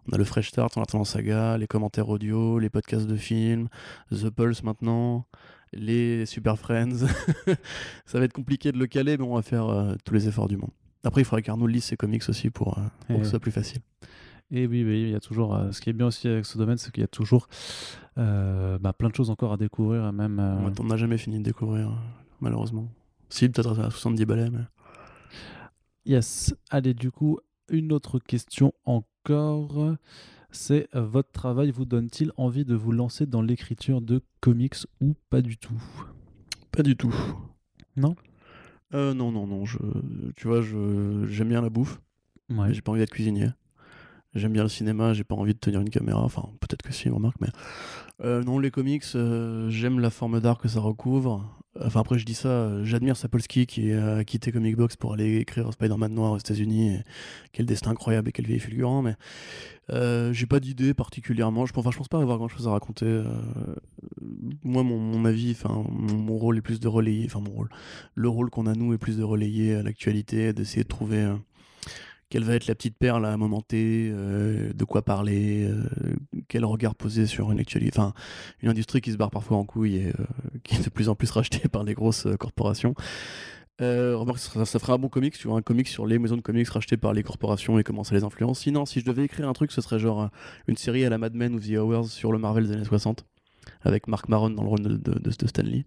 On a le Fresh Start, on attend saga, les commentaires audio, les podcasts de films, The Pulse maintenant, les Super Friends. [LAUGHS] Ça va être compliqué de le caler, mais on va faire euh, tous les efforts du monde. Après, il faudrait qu'Arnaud lise ses comics aussi pour, pour Et que ce soit plus facile. Et oui, oui, il y a toujours. euh, ce qui est bien aussi avec ce domaine, c'est qu'il y a toujours euh, bah, plein de choses encore à découvrir, même. euh, On n'a jamais fini de découvrir, malheureusement. Si, peut-être à 70 balais, mais. Yes. Allez, du coup, une autre question encore. C'est votre travail vous donne-t-il envie de vous lancer dans l'écriture de comics ou pas du tout? Pas du tout. Non? Euh, non, non, non. Je, tu vois, j'aime bien la bouffe. Ouais. J'ai pas envie d'être cuisinier. J'aime bien le cinéma, j'ai pas envie de tenir une caméra. Enfin, peut-être que si, remarque, mais. Euh, non, les comics, euh, j'aime la forme d'art que ça recouvre. Enfin, après, je dis ça, euh, j'admire Sapolsky qui a quitté Comic Box pour aller écrire Spider-Man Noir aux États-Unis. Quel destin incroyable et quel vieil fulgurant, mais euh, j'ai pas d'idée particulièrement. Je, enfin, je pense pas avoir grand chose à raconter. euh, moi, mon, avis, enfin, mon, mon rôle est plus de relayer. Enfin, mon rôle. Le rôle qu'on a, nous, est plus de relayer l'actualité, d'essayer de trouver. Quelle va être la petite perle à un moment T, euh, de quoi parler, euh, quel regard poser sur une actualité, enfin une industrie qui se barre parfois en couille et euh, qui est de plus en plus rachetée [LAUGHS] par les grosses corporations. Remarque, ça, ça ferait un bon comics, tu vois, un comics sur les maisons de comics rachetées par les corporations et comment ça les influence. Sinon, si je devais écrire un truc, ce serait genre une série à la Mad Men ou The Hours sur le Marvel des années 60, avec Mark Maron dans le rôle de, de, de- de Stan Lee.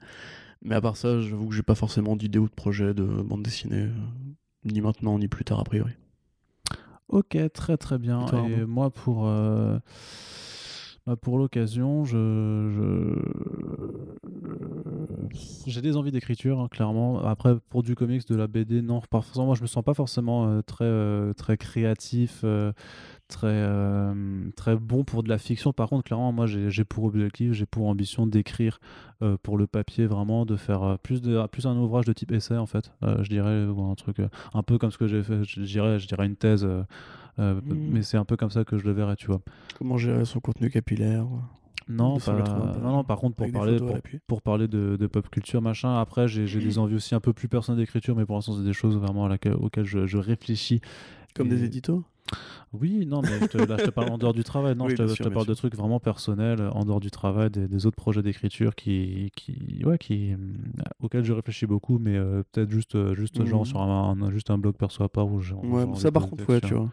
Mais à part ça, j'avoue que j'ai pas forcément d'idée ou de projet de bande dessinée, ni maintenant ni plus tard a priori. Ok, très très bien. Et toi, Et Arnaud moi, pour, euh, bah, pour l'occasion, je, je- j'ai des envies d'écriture, hein, clairement. Après, pour du comics, de la BD, non. Moi, je me sens pas forcément euh, très, euh, très créatif, euh, très, euh, très bon pour de la fiction. Par contre, clairement, moi, j'ai pour objectif, j'ai pour ambition d'écrire euh, pour le papier, vraiment, de faire euh, plus, de, plus un ouvrage de type essai, en fait. Euh, je dirais, ou un truc euh, un peu comme ce que j'ai fait, je dirais, je dirais une thèse. euh, euh, Mm. Mais c'est un peu comme ça que je le verrais, tu vois. Comment gérer son contenu capillaire Non, pas- non, non, par contre, pour parler, pour, parler de, de pop culture, machin, après, j'ai j'ai des envies aussi un peu plus personnelles d'écriture, mais pour l'instant, c'est des choses vraiment à laquelle, auxquelles je, je réfléchis. Comme Et- des éditos? Oui, non, mais je te, là, je te parle en dehors du travail. Non, Oui, je te, je parle de trucs vraiment personnels, en dehors du travail, des, des autres projets d'écriture qui, qui, ouais, qui, hum, auxquels je réfléchis beaucoup, mais euh, peut-être juste, euh, juste genre Mhm. sur un, un- juste un blog perso à part où j'ai. Ouais, ça par contre, ouais, tu vois.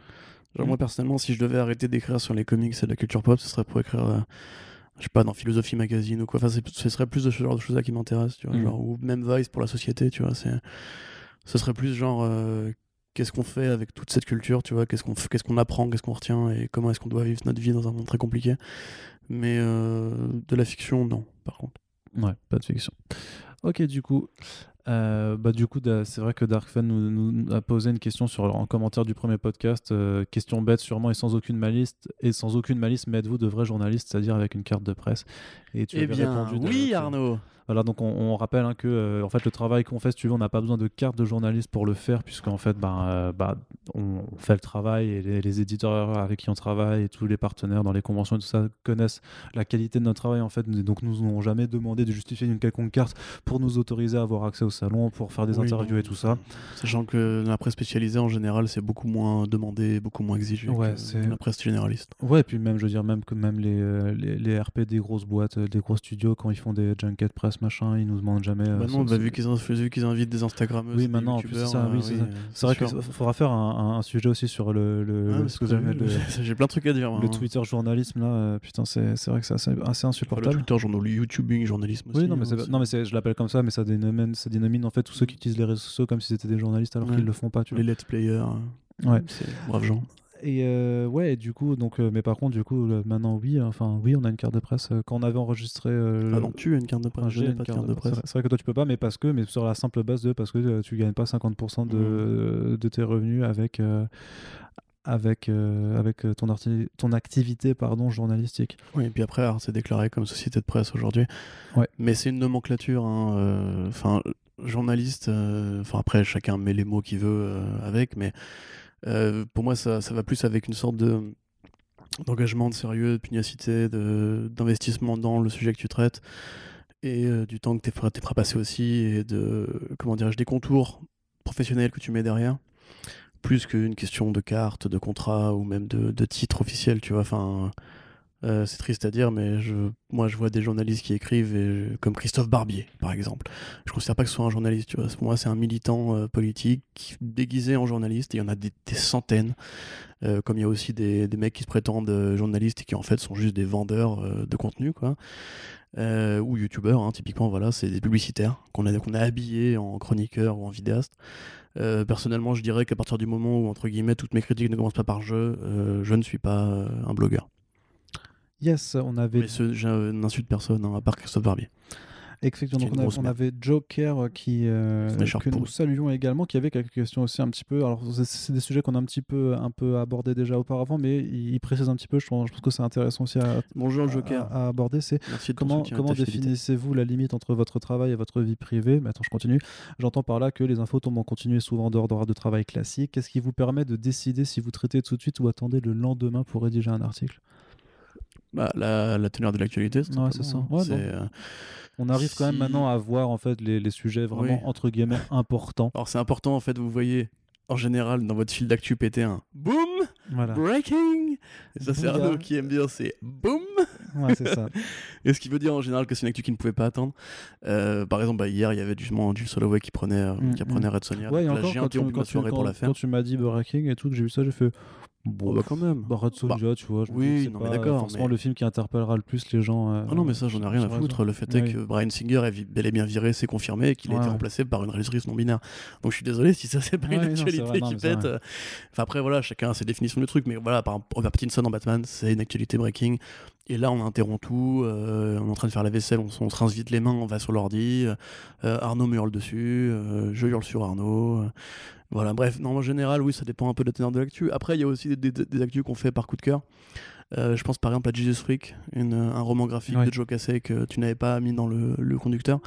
Genre, moi personnellement, si je devais arrêter d'écrire sur les comics et la culture pop, ce serait pour écrire, euh, je sais pas, dans Philosophie Magazine ou quoi. Enfin, ce serait plus de ce genre de choses-là qui m'intéressent, tu vois. Mm. Genre, ou même Vice pour la société, tu vois. C'est, ce serait plus genre, euh, qu'est-ce qu'on fait avec toute cette culture, tu vois. Qu'est-ce qu'on, qu'est-ce qu'on apprend, qu'est-ce qu'on retient et comment est-ce qu'on doit vivre notre vie dans un monde très compliqué. Mais euh, de la fiction, non, par contre. Ouais, pas de fiction. Ok, du coup, euh, bah du coup, c'est vrai que Darkfan nous, nous a posé une question sur en commentaire du premier podcast, euh, question bête sûrement et sans aucune malice et sans aucune malice, mais êtes-vous de vrais journalistes, c'est-à-dire avec une carte de presse? Et tu Eh avais bien, répondu oui, Arnaud. Voilà, donc on, on rappelle hein, que euh, en fait le travail qu'on fait, si tu veux, on n'a pas besoin de carte de journaliste pour le faire, puisqu'en fait, ben, euh, bah, on fait le travail et les, les éditeurs avec qui on travaille et tous les partenaires dans les conventions et tout ça connaissent la qualité de notre travail en fait, donc nous n'ont jamais demandé de justifier une quelconque carte pour nous autoriser à avoir accès au salon, pour faire des Oui, interviews non. et tout ça. Sachant que la presse spécialisée en général, c'est beaucoup moins demandé, beaucoup moins exigé Ouais, que la presse généraliste. Ouais, et puis même, je veux dire, même que même les, euh, les, les RP des grosses boîtes, des gros studios, quand ils font des junkets presse machin, ils nous demandent jamais. euh, Bah non, bah, vu qu'ils qu'ils invitent des Instagrammeuses, Oui, maintenant, c'est ça, oui, euh, c'est ça. euh, C'est vrai qu'il faudra faire un, un- sujet aussi sur le, le, Ah, le- c'est [LAUGHS] J'ai plein de trucs à dire. moi, le hein. Twitter journalisme là. putain, c'est c'est vrai que c'est assez, assez Enfin, le insupportable. Twitter, journal, le YouTubing, journalisme aussi. oui, non, mais, hein, c'est- c'est- non, mais c'est- je l'appelle comme ça, mais ça dénomine, ça dénomine en fait tous ceux qui utilisent les réseaux sociaux comme si c'était des journalistes alors Ouais. qu'ils le font pas. Tu vois. les let's players. Ouais. C'est braves gens. Et euh, ouais, du coup, donc, euh, mais par contre, du coup, là, maintenant, oui, enfin, oui, on a une carte de presse. Euh, Quand on avait enregistré. Ah non, tu as une carte de presse. J'ai pas de carte carte de presse. C'est vrai- C'est que toi tu peux pas, mais parce que, mais sur la simple base de parce que tu gagnes pas 50% de, de tes revenus avec avec euh, avec ton arti- ton activité pardon journalistique. Oui, et puis après, Arte s'est déclaré comme société de presse aujourd'hui. Ouais. Mais c'est une nomenclature. hein, euh, Enfin, journaliste. euh, Enfin, après, chacun met les mots qu'il veut avec, mais pour moi, ça, ça va plus avec une sorte de d'engagement, de sérieux, de pugnacité, d'investissement dans le sujet que tu traites et euh, du temps que tu es, prêt à passer aussi et de comment dirais-je des contours professionnels que tu mets derrière plus qu'une question de carte, de contrat ou même de, de titre officiel, tu vois. Enfin, euh, c'est triste à dire, mais je, moi, je vois des journalistes qui écrivent, comme Christophe Barbier, par exemple. Je considère pas que ce soit un journaliste, tu vois. Moi, c'est un militant euh, politique déguisé en journaliste, il y en a des, centaines. Euh, comme il y a aussi des, mecs qui se prétendent euh, journalistes et qui en fait sont juste des vendeurs euh, de contenu, quoi. Euh, ou youtubeurs, hein, typiquement, voilà, c'est des publicitaires qu'on a, qu'on habillés en chroniqueurs ou en vidéastes. Euh, personnellement, je dirais qu'à partir du moment où, entre guillemets, toutes mes critiques ne commencent pas par je, euh, je ne suis pas euh, un blogueur. Yes, on avait Mais ce, je n'insulte personne, hein, à part Christophe Barbier. Effectivement, donc on, avait Joker euh, qui, euh, que nous saluons également, qui avait quelques questions aussi un petit peu. Alors, c'est- des sujets qu'on a un petit peu, un peu abordés déjà auparavant, mais il, il précise un petit peu. Je pense, je pense que c'est intéressant aussi à, Bonjour Joker. à- à aborder. C'est Comment, définissez-vous la limite entre votre travail et votre vie privée? Mais Attends, je continue. J'entends par là que les infos tombent en continu et souvent en dehors d'horaires de travail classique. Qu'est-ce qui vous permet de décider si vous traitez tout de suite ou attendez le lendemain pour rédiger un article? Bah, la, la teneur de l'actualité, Ouais, c'est ça. hein. Ouais, euh, On arrive quand même maintenant à voir en fait les, les sujets vraiment Oui. entre guillemets [LAUGHS] importants. Alors c'est important en fait, vous voyez en général dans votre fil d'actu péter un boom, Voilà. breaking. Et ça c'est. Arnaud qui aime bien, c'est boom. Ouais, c'est ça. [LAUGHS] Et ce qui veut dire en général que c'est une actu qui ne pouvait pas attendre. Euh, par exemple, bah, hier il y avait justement Jules Soloway qui prenait, euh, Mm, qui apprenait Red Sonia. Ouais, et là, encore j'ai quand tu, quand, tu, soirée pour quand- la quand tu m'as dit Breaking et tout, que j'ai vu ça, j'ai fait. Bon, Oh, bah, quand même. bah, Red Sonja, tu vois. Je Oui, c'est pas d'accord, Forcément mais- le film qui interpellera le plus les gens. euh, Ah non, mais ça, j'en ai rien à foutre. Le fait est que Brian Singer est bel et bien viré, c'est confirmé, et qu'il a été ouais. remplacé par une réalisatrice non binaire. Donc je suis désolé si ça, c'est pas une non, actualité vrai, qui pète. Enfin, après, voilà, chacun a ses définitions du truc, mais voilà, par Robert Pattinson en Batman, c'est une actualité breaking. Et là, on interrompt tout, euh, on est en train de faire la vaisselle, on se rince vite les mains, on va sur l'ordi. euh, Arnaud me hurle dessus, euh, je hurle sur Arnaud. Voilà, bref, non, en général, oui, ça dépend un peu de la teneur de l'actu. Après, il y a aussi des, des, des actus qu'on fait par coup de cœur. Euh, je pense par exemple à Jesus Freak, une- un roman graphique Ouais. de Joe Cassay que tu n'avais pas mis dans le, le conducteur.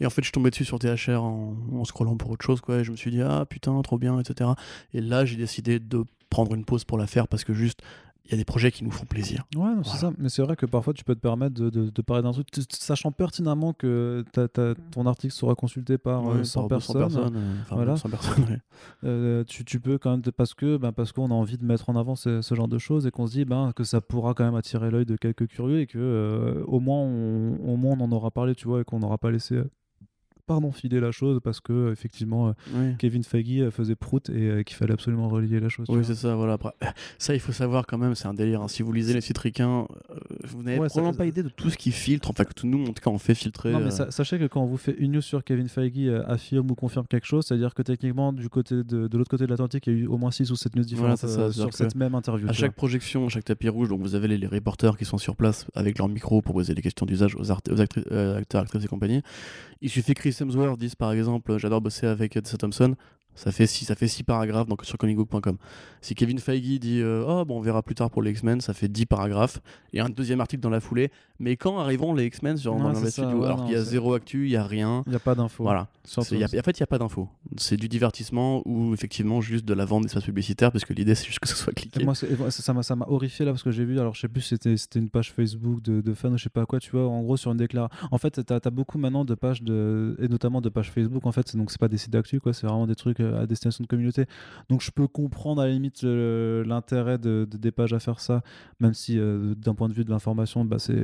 Et en fait, je tombais dessus sur THR en, en scrollant pour autre chose, quoi. Et je me suis dit, ah putain, trop bien, etc. Et là, j'ai décidé de prendre une pause pour la faire parce que juste, il y a des projets qui nous font plaisir. Ouais, c'est Voilà. ça. Mais c'est vrai que parfois tu peux te permettre de, de- de parler d'un truc, sachant pertinemment que ton article sera consulté par euh, Ouais, 100 par 200 personnes. euh, enfin, Voilà. 200 personnes, ouais. [LAUGHS] euh, tu, tu peux quand même, parce que ben, parce qu'on a envie de mettre en avant ce, ce genre de choses et qu'on se dit ben, que ça pourra quand même attirer l'œil de quelques curieux et que euh, au, moins on, au moins on en aura parlé, tu vois, et qu'on n'aura pas laissé. Pardon, filer la chose parce que euh, effectivement euh, Oui. Kevin Feige euh, faisait prout et qu'il fallait absolument relier la chose. Oui, c'est ça, voilà. Après, ça, il faut savoir quand même, c'est un délire. hein. Si vous lisez les sites ricains, vous n'avez Ouais, ça- probablement pas idée de tout ce qui filtre. Enfin, que tout- nous, en tout cas, on fait filtrer. Non, mais sa- sachez que quand on vous fait une news sur Kevin Feige affirme ou confirme quelque chose, c'est-à-dire que techniquement, du côté de, de l'autre côté de l'Atlantique, il y a eu au moins 6 ou 7 news différentes ça, sur cette même interview. À chaque projection, à chaque tapis rouge, donc vous avez les, les reporters qui sont sur place avec leur micro pour poser des questions d'usage aux, aux euh, acteurs, actrices et compagnie. Il suffit que Chris Hemsworth dise par exemple J'adore bosser avec Tessa Thompson. Ça fait six, ça fait six paragraphes donc, sur comicbook.com. Si Kevin Feige dit euh, Oh, bon, on verra plus tard pour les X-Men, ça fait 10 paragraphes. Et un deuxième article dans la foulée. Mais quand arriveront les X-Men sur dans ça, studio ouais, Alors qu'il y a zéro actu, il n'y a rien. Il n'y a pas d'infos. Voilà. Y a- en fait, il n'y a pas d'infos. C'est du divertissement ou effectivement juste de la vente d'espace publicitaire parce que l'idée c'est juste que ce soit cliqué. Et moi, et moi, ça ça m'a ça m'a horrifié là parce que j'ai vu, alors je sais plus si c'était c'était une page Facebook de, de fans ou je sais pas quoi, tu vois, en gros sur une déclaration. En fait, t'as as beaucoup maintenant de pages de, et notamment de pages Facebook en fait, donc c'est pas des sites d'actu quoi, c'est vraiment des trucs euh, à destination de communauté. Donc je peux comprendre à la limite l'intérêt de, de- des pages à faire ça, même si euh, d'un point de vue de l'information, bah, c'est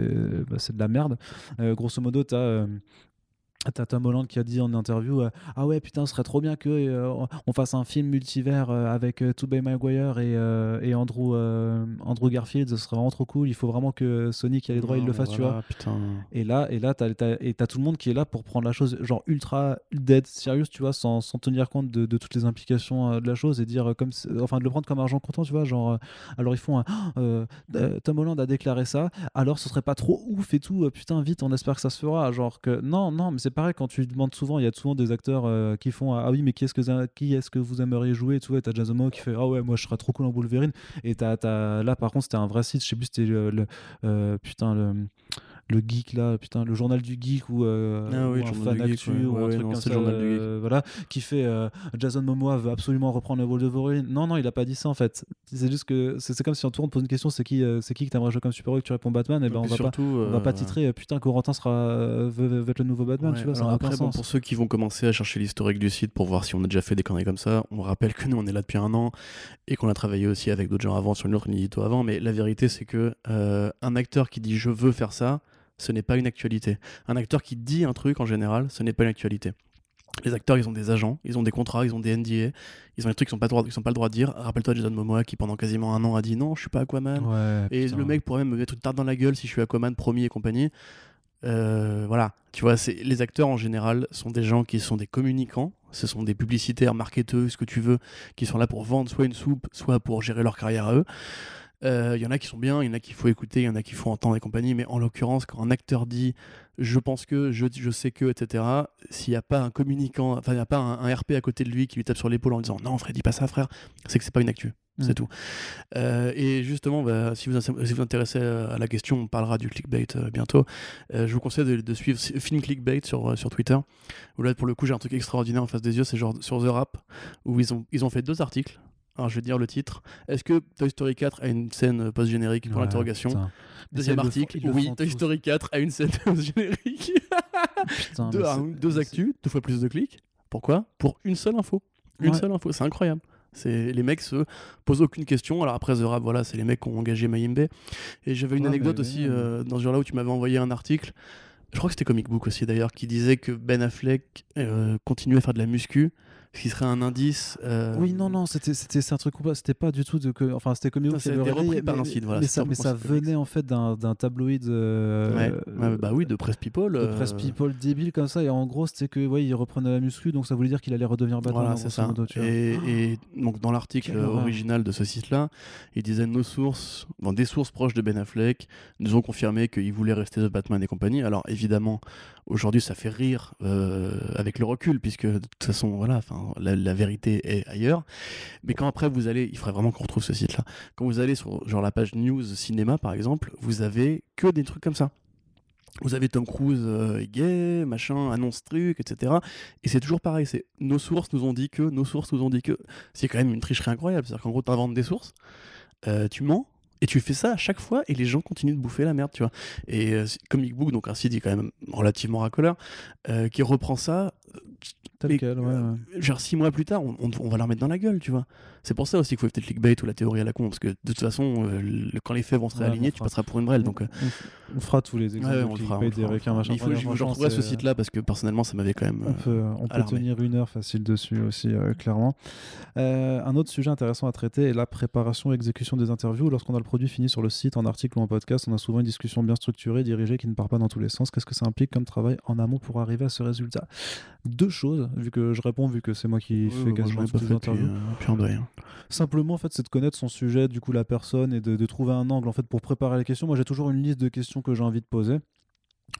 bah, c'est de la merde. Euh, grosso modo, t'as. euh, T'as Tom Holland qui a dit en interview euh, Ah ouais, putain, ce serait trop bien que euh, on fasse un film multivers euh, avec Tobey Maguire et, et Andrew, Andrew Garfield, ce serait vraiment trop cool. Il faut vraiment que Sony qui a les droits, il le fasse, tu vois. Putain. Et là, et là, t'as, t'as- et t'as tout le monde qui est là pour prendre la chose genre ultra dead serious, tu vois, sans, sans tenir compte de, de toutes les implications de la chose et dire comme, enfin, de le prendre comme argent comptant, tu vois, genre, alors ils font, un, [GASPS] Tom Holland a déclaré ça, alors ce serait pas trop ouf et tout, putain, vite, on espère que ça se fera, genre que non, non, mais c'est pareil quand tu demandes souvent, il y a souvent des acteurs euh, qui font, ah oui, mais qui est-ce que vous aimeriez jouer, tu vois, t'as Jason qui fait, ah ouais, moi je serais trop cool en Wolverine, et t'as, là par contre c'était un vrai site, je sais plus, c'était le, le- euh, putain le le geek là, putain, le journal du geek ou, euh, Ah oui, ou le un fan actu geek, ouais. ou Ouais, un truc non, comme ça, euh, voilà, qui fait euh, Jason Momoa veut absolument reprendre le rôle de Wolverine. Non, non, il a pas dit ça en fait. C'est juste que c'est comme si on te pose une question, c'est qui, euh, c'est qui que t'aimerais jouer comme super-héros que tu réponds Batman, et ben on va pas, on va pas titrer putain Corentin sera veut, veut être le nouveau Batman, ouais, tu vois, alors après, aucun bon, sens. pour ceux qui vont commencer à chercher l'historique du site pour voir si on a déjà fait des conneries comme ça, on rappelle que nous on est là depuis un an et qu'on a travaillé aussi avec d'autres gens avant sur une autre édito avant. Mais la vérité c'est que un acteur qui dit je veux faire ça, ce n'est pas une actualité. Un acteur qui dit un truc en général, ce n'est pas une actualité. Les acteurs, ils ont des agents, ils ont des contrats, ils ont des NDA, ils ont des trucs qu'ils n'ont pas, le droit- qu'ils ont pas le droit de dire. Rappelle-toi Jason Momoa qui pendant quasiment un an a dit non, je suis pas Aquaman. Ouais, Et putain. le mec pourrait même me mettre une tarte dans la gueule si je suis Aquaman, promis et compagnie. Euh, voilà, tu vois, les acteurs en général sont des gens qui sont des communicants, ce sont des publicitaires, marketeurs, ce que tu veux, qui sont là pour vendre soit une soupe, soit pour gérer leur carrière à eux. Il y en a qui sont bien, il y en a qu'il faut écouter, il y en a qu'il faut entendre et compagnie, mais en l'occurrence, quand un acteur dit je pense que, je, je sais que, etc., s'il n'y a pas un communicant, enfin, il n'y a pas un, RP à côté de lui qui lui tape sur l'épaule en disant non, Fred, dis pas ça, frère, c'est que c'est pas une actu. C'est mm. tout. Euh, et justement, bah, si, vous, si vous intéressez à la question, on parlera du clickbait euh, bientôt. Euh, je vous conseille de, suivre Film Clickbait sur, sur Twitter. Où là, pour le coup, j'ai un truc extraordinaire en face des yeux. C'est genre sur The Rap, où ils ont, ils ont fait deux articles. Alors, je vais dire le titre. Est-ce que Toy Story 4 a une scène post-générique pour l'interrogation Deuxième article. oui, Toy Story 4 a une scène [LAUGHS] post-générique. deux, deux actus, deux fois plus de clics. Pourquoi? Pour une seule info. Une seule info. C'est incroyable. C'est les mecs se posent aucune question. Alors après The Rap, voilà, c'est les mecs qui ont engagé Mayimbe. Et j'avais une anecdote aussi euh, dans ce genre-là où tu m'avais envoyé un article. Je crois que c'était Comic Book aussi d'ailleurs, qui disait que Ben Affleck euh, continuait à faire de la muscu qui serait un indice. Euh, oui, non, non, c'était c'est un truc c'était pas du tout de que, enfin c'était comme ça a repris par un site, voilà. Mais ça, mais ça venait en fait d'un tabloïd. Euh, ouais. bah oui, de Press People. De Press euh. People débile comme ça, et en gros c'était que, ouais, il reprenait la muscu, donc ça voulait dire qu'il allait redevenir batteur. Voilà, c'est ça. et, et, donc dans l'article original de ce site-là, il disait nos sources, bon, des sources proches de Ben Affleck, nous ont confirmé qu'il voulait rester The Batman et compagnie. Alors évidemment, aujourd'hui ça fait rire avec le recul, puisque de toute façon, voilà, enfin la, vérité est ailleurs. Mais quand après vous allez, il faudrait vraiment qu'on retrouve ce site-là. Quand vous allez sur genre la page news cinéma par exemple, vous avez que des trucs comme ça. Vous avez Tom Cruise euh, gay, machin, annonce truc, etc. Et c'est toujours pareil, c'est nos sources nous ont dit que, nos sources nous ont dit que. C'est quand même une tricherie incroyable. C'est-à-dire qu'en gros, tu inventes des sources, euh, tu mens, et tu fais ça à chaque fois et les gens continuent de bouffer la merde, tu vois. Et euh, Comic Book, donc un site qui est quand même relativement racoleur, qui reprend ça, euh, genre six mois plus tard, on, va leur mettre dans la gueule, tu vois. C'est pour ça aussi qu'il faut éviter le clickbait ou la théorie à la con, parce que de toute façon, euh, quand les faits vont se réaligner, tu passeras pour une brêle. Donc, euh. on, fera tous les exemples de clickbait, des requins, machin. Il faut que je retrouverai ce site-là, parce que personnellement, ça m'avait quand même. On peut, on peut tenir une heure facile dessus aussi, clairement. un autre sujet intéressant à traiter est la préparation et exécution des interviews. Lorsqu'on a le produit fini sur le site, en article ou en podcast, on a souvent une discussion bien structurée, dirigée, qui ne part pas dans tous les sens. Qu'est-ce que ça implique comme travail en amont pour arriver à ce résultat? Deux choses, vu que je réponds, vu que c'est moi qui fais quasiment toutes les interviews. Hein. Simplement, en fait, c'est de connaître son sujet, du coup, la personne, et de, trouver un angle, en fait, pour préparer les questions. Moi, j'ai toujours une liste de questions que j'ai envie de poser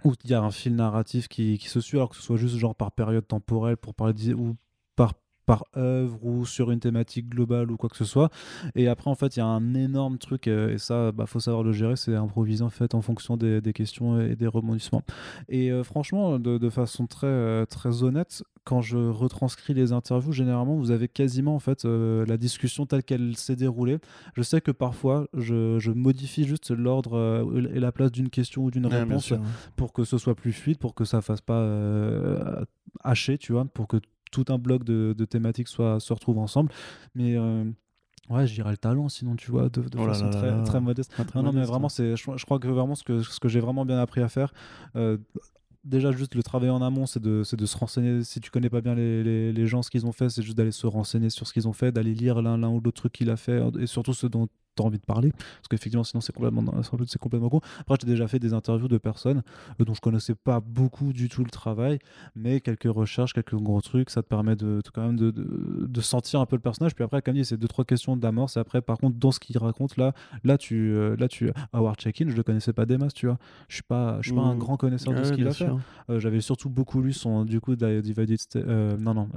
où il y a un fil narratif qui, qui, se suit, alors que ce soit juste genre par période temporelle, pour parler ou par par œuvre ou sur une thématique globale ou quoi que ce soit. Et après, en fait, il y a un énorme truc, euh, et ça, bah, faut savoir le gérer, c'est improviser en fait en fonction des, des questions et des rebondissements. Et euh, franchement, de, de, façon très, euh, très honnête, quand je retranscris les interviews, généralement, vous avez quasiment en fait la discussion telle qu'elle s'est déroulée. Je sais que parfois, je, je modifie juste l'ordre et la place d'une question ou d'une réponse pour que ce soit plus fluide, pour que ça fasse pas haché, tu vois, pour que tout un bloc de, thématiques soit, se retrouve ensemble. Mais euh, ouais, je dirais le talent, sinon tu vois, de, oh façon très, très, modeste. non, non, mais vraiment, c'est, je, crois que vraiment ce que, ce que j'ai vraiment bien appris à faire. Euh, déjà juste le travail en amont c'est de, de, se renseigner si tu connais pas bien les, les, les gens ce qu'ils ont fait c'est juste d'aller se renseigner sur ce qu'ils ont fait d'aller lire l'un l'un ou l'autre truc qu'il a fait et surtout ce dont t'as envie de parler parce qu'effectivement sinon c'est complètement c'est complètement con. Après j'ai déjà fait des interviews de personnes euh, dont je connaissais pas beaucoup du tout le travail mais quelques recherches quelques gros trucs ça te permet de, quand même de, de, sentir un peu le personnage. Puis après comme dit c'est deux trois questions d'amorce et après par contre dans ce qu'il raconte là là tu euh, là tu Howard Check-in je le connaissais pas des masses tu vois. Je suis pas je suis pas un mmh. grand connaisseur de ce qu'il a fait. euh, j'avais surtout beaucoup lu son du coup Divided non non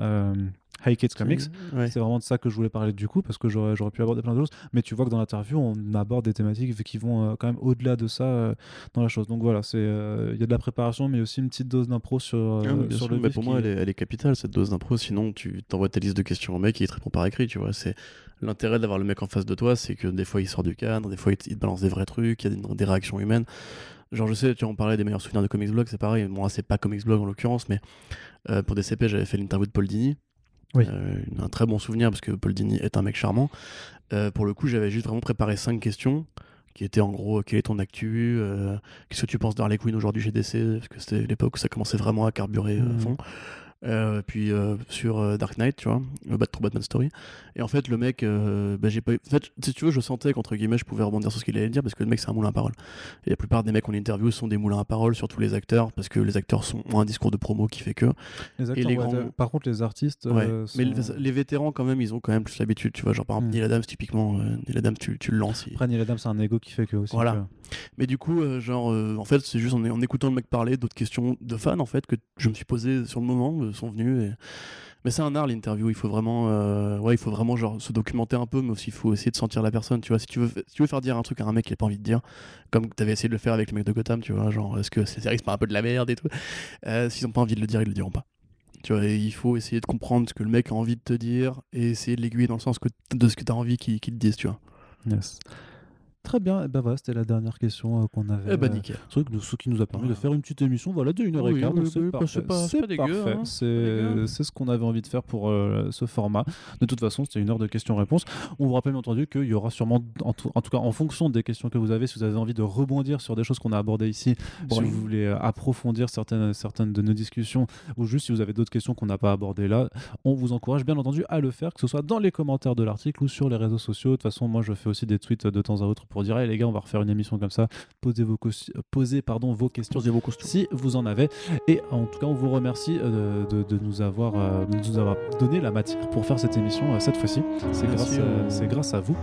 Kids Comics. C'est vraiment de ça que je voulais parler du coup, parce que j'aurais, pu aborder plein de choses. Mais tu vois que dans l'interview, on aborde des thématiques qui vont euh, quand même au-delà de ça euh, dans la chose. Donc voilà, euh, il y a de la préparation, mais aussi une petite dose d'impro sur, ah, sur le mais Pour moi, elle est, capitale, cette dose d'impro. Sinon, tu t'envoies ta liste de questions au mec et il te répond par écrit. Tu vois, c'est l'intérêt d'avoir le mec en face de toi, c'est que des fois, il sort du cadre, des fois, il te, balance des vrais trucs, il y a des, réactions humaines. Genre, je sais, tu en parlais des meilleurs souvenirs de Comics Blog, c'est pareil. Moi, c'est pas Comics Blog en l'occurrence, mais pour des CP, j'avais fait l'interview de Paul Dini. Euh, un très bon souvenir parce que Paul Dini est un mec charmant. Euh, pour le coup, j'avais juste vraiment préparé cinq questions qui étaient en gros quel est ton actu euh, Qu'est-ce que tu penses d'Harley Quinn aujourd'hui chez DC Parce que c'était l'époque où ça commençait vraiment à carburer à mmh. fond. Euh, puis euh, sur euh, Dark Knight, tu vois, le Bat Batman Story. Et en fait, le mec, bah, j'ai pas eu. En fait, si tu veux, je sentais qu'entre guillemets, je pouvais rebondir sur ce qu'il allait dire parce que le mec, c'est un moulin à parole. Et la plupart des mecs qu'on interview sont des moulins à parole, surtout les acteurs, parce que les acteurs sont, ont un discours de promo qui fait que. Les acteurs, les ouais, grands- Par contre, les artistes. Ouais. Mais les, les vétérans, quand même, ils ont quand même plus l'habitude, tu vois. Genre, par exemple, Hmm. Neil Adams, typiquement, Neil Adams, tu, tu le lances. il- Après, Neil Adams, c'est un ego qui fait que aussi. Voilà. Mais du coup, euh, genre, euh, en fait, c'est juste en, écoutant le mec parler, d'autres questions de fans, en fait, que je me suis posé sur le moment, euh, sont venus. Et... Mais c'est un art l'interview. Il faut vraiment, ouais, il faut vraiment genre se documenter un peu, mais aussi il faut essayer de sentir la personne. Tu vois, si tu veux, si tu veux faire dire un truc à un mec qui a pas envie de dire, comme tu avais essayé de le faire avec le mec de Gotham, tu vois, genre, est-ce que c'est c'est pas un peu de la merde et tout. S'ils ont pas envie de le dire, ils le diront pas. Tu vois, il faut essayer de comprendre ce que le mec a envie de te dire et essayer de l'aiguiller dans le sens de ce que tu as envie qu'il qu'il te dise, tu vois. Yes. Très bien, et ben voilà, c'était la dernière question euh, qu'on avait. Eh ben euh, truc, ce qui nous a permis de faire une petite émission voilà, de 1h15. Oui, c'est oui, parfait. c'est hein, ce qu'on avait envie de faire pour euh, ce format. De toute façon, c'était une heure de questions-réponses. On vous rappelle bien entendu qu'il y aura sûrement, en tout, en tout cas en fonction des questions que vous avez, si vous avez envie de rebondir sur des choses qu'on a abordées ici, si vous voulez euh, approfondir certaines, certaines de nos discussions, ou juste si vous avez d'autres questions qu'on n'a pas abordées là, on vous encourage bien entendu à le faire, que ce soit dans les commentaires de l'article ou sur les réseaux sociaux. De toute façon, moi je fais aussi des tweets de temps à autre pour dire hey, les gars, on va refaire une émission comme ça. Posez vos, posez, pardon, vos questions Posez vos costumes. si vous en avez. Et en tout cas, on vous remercie euh, de, de nous avoir, euh, de nous avoir donné la matière pour faire cette émission euh, cette fois-ci. C'est grâce, grâce à vous.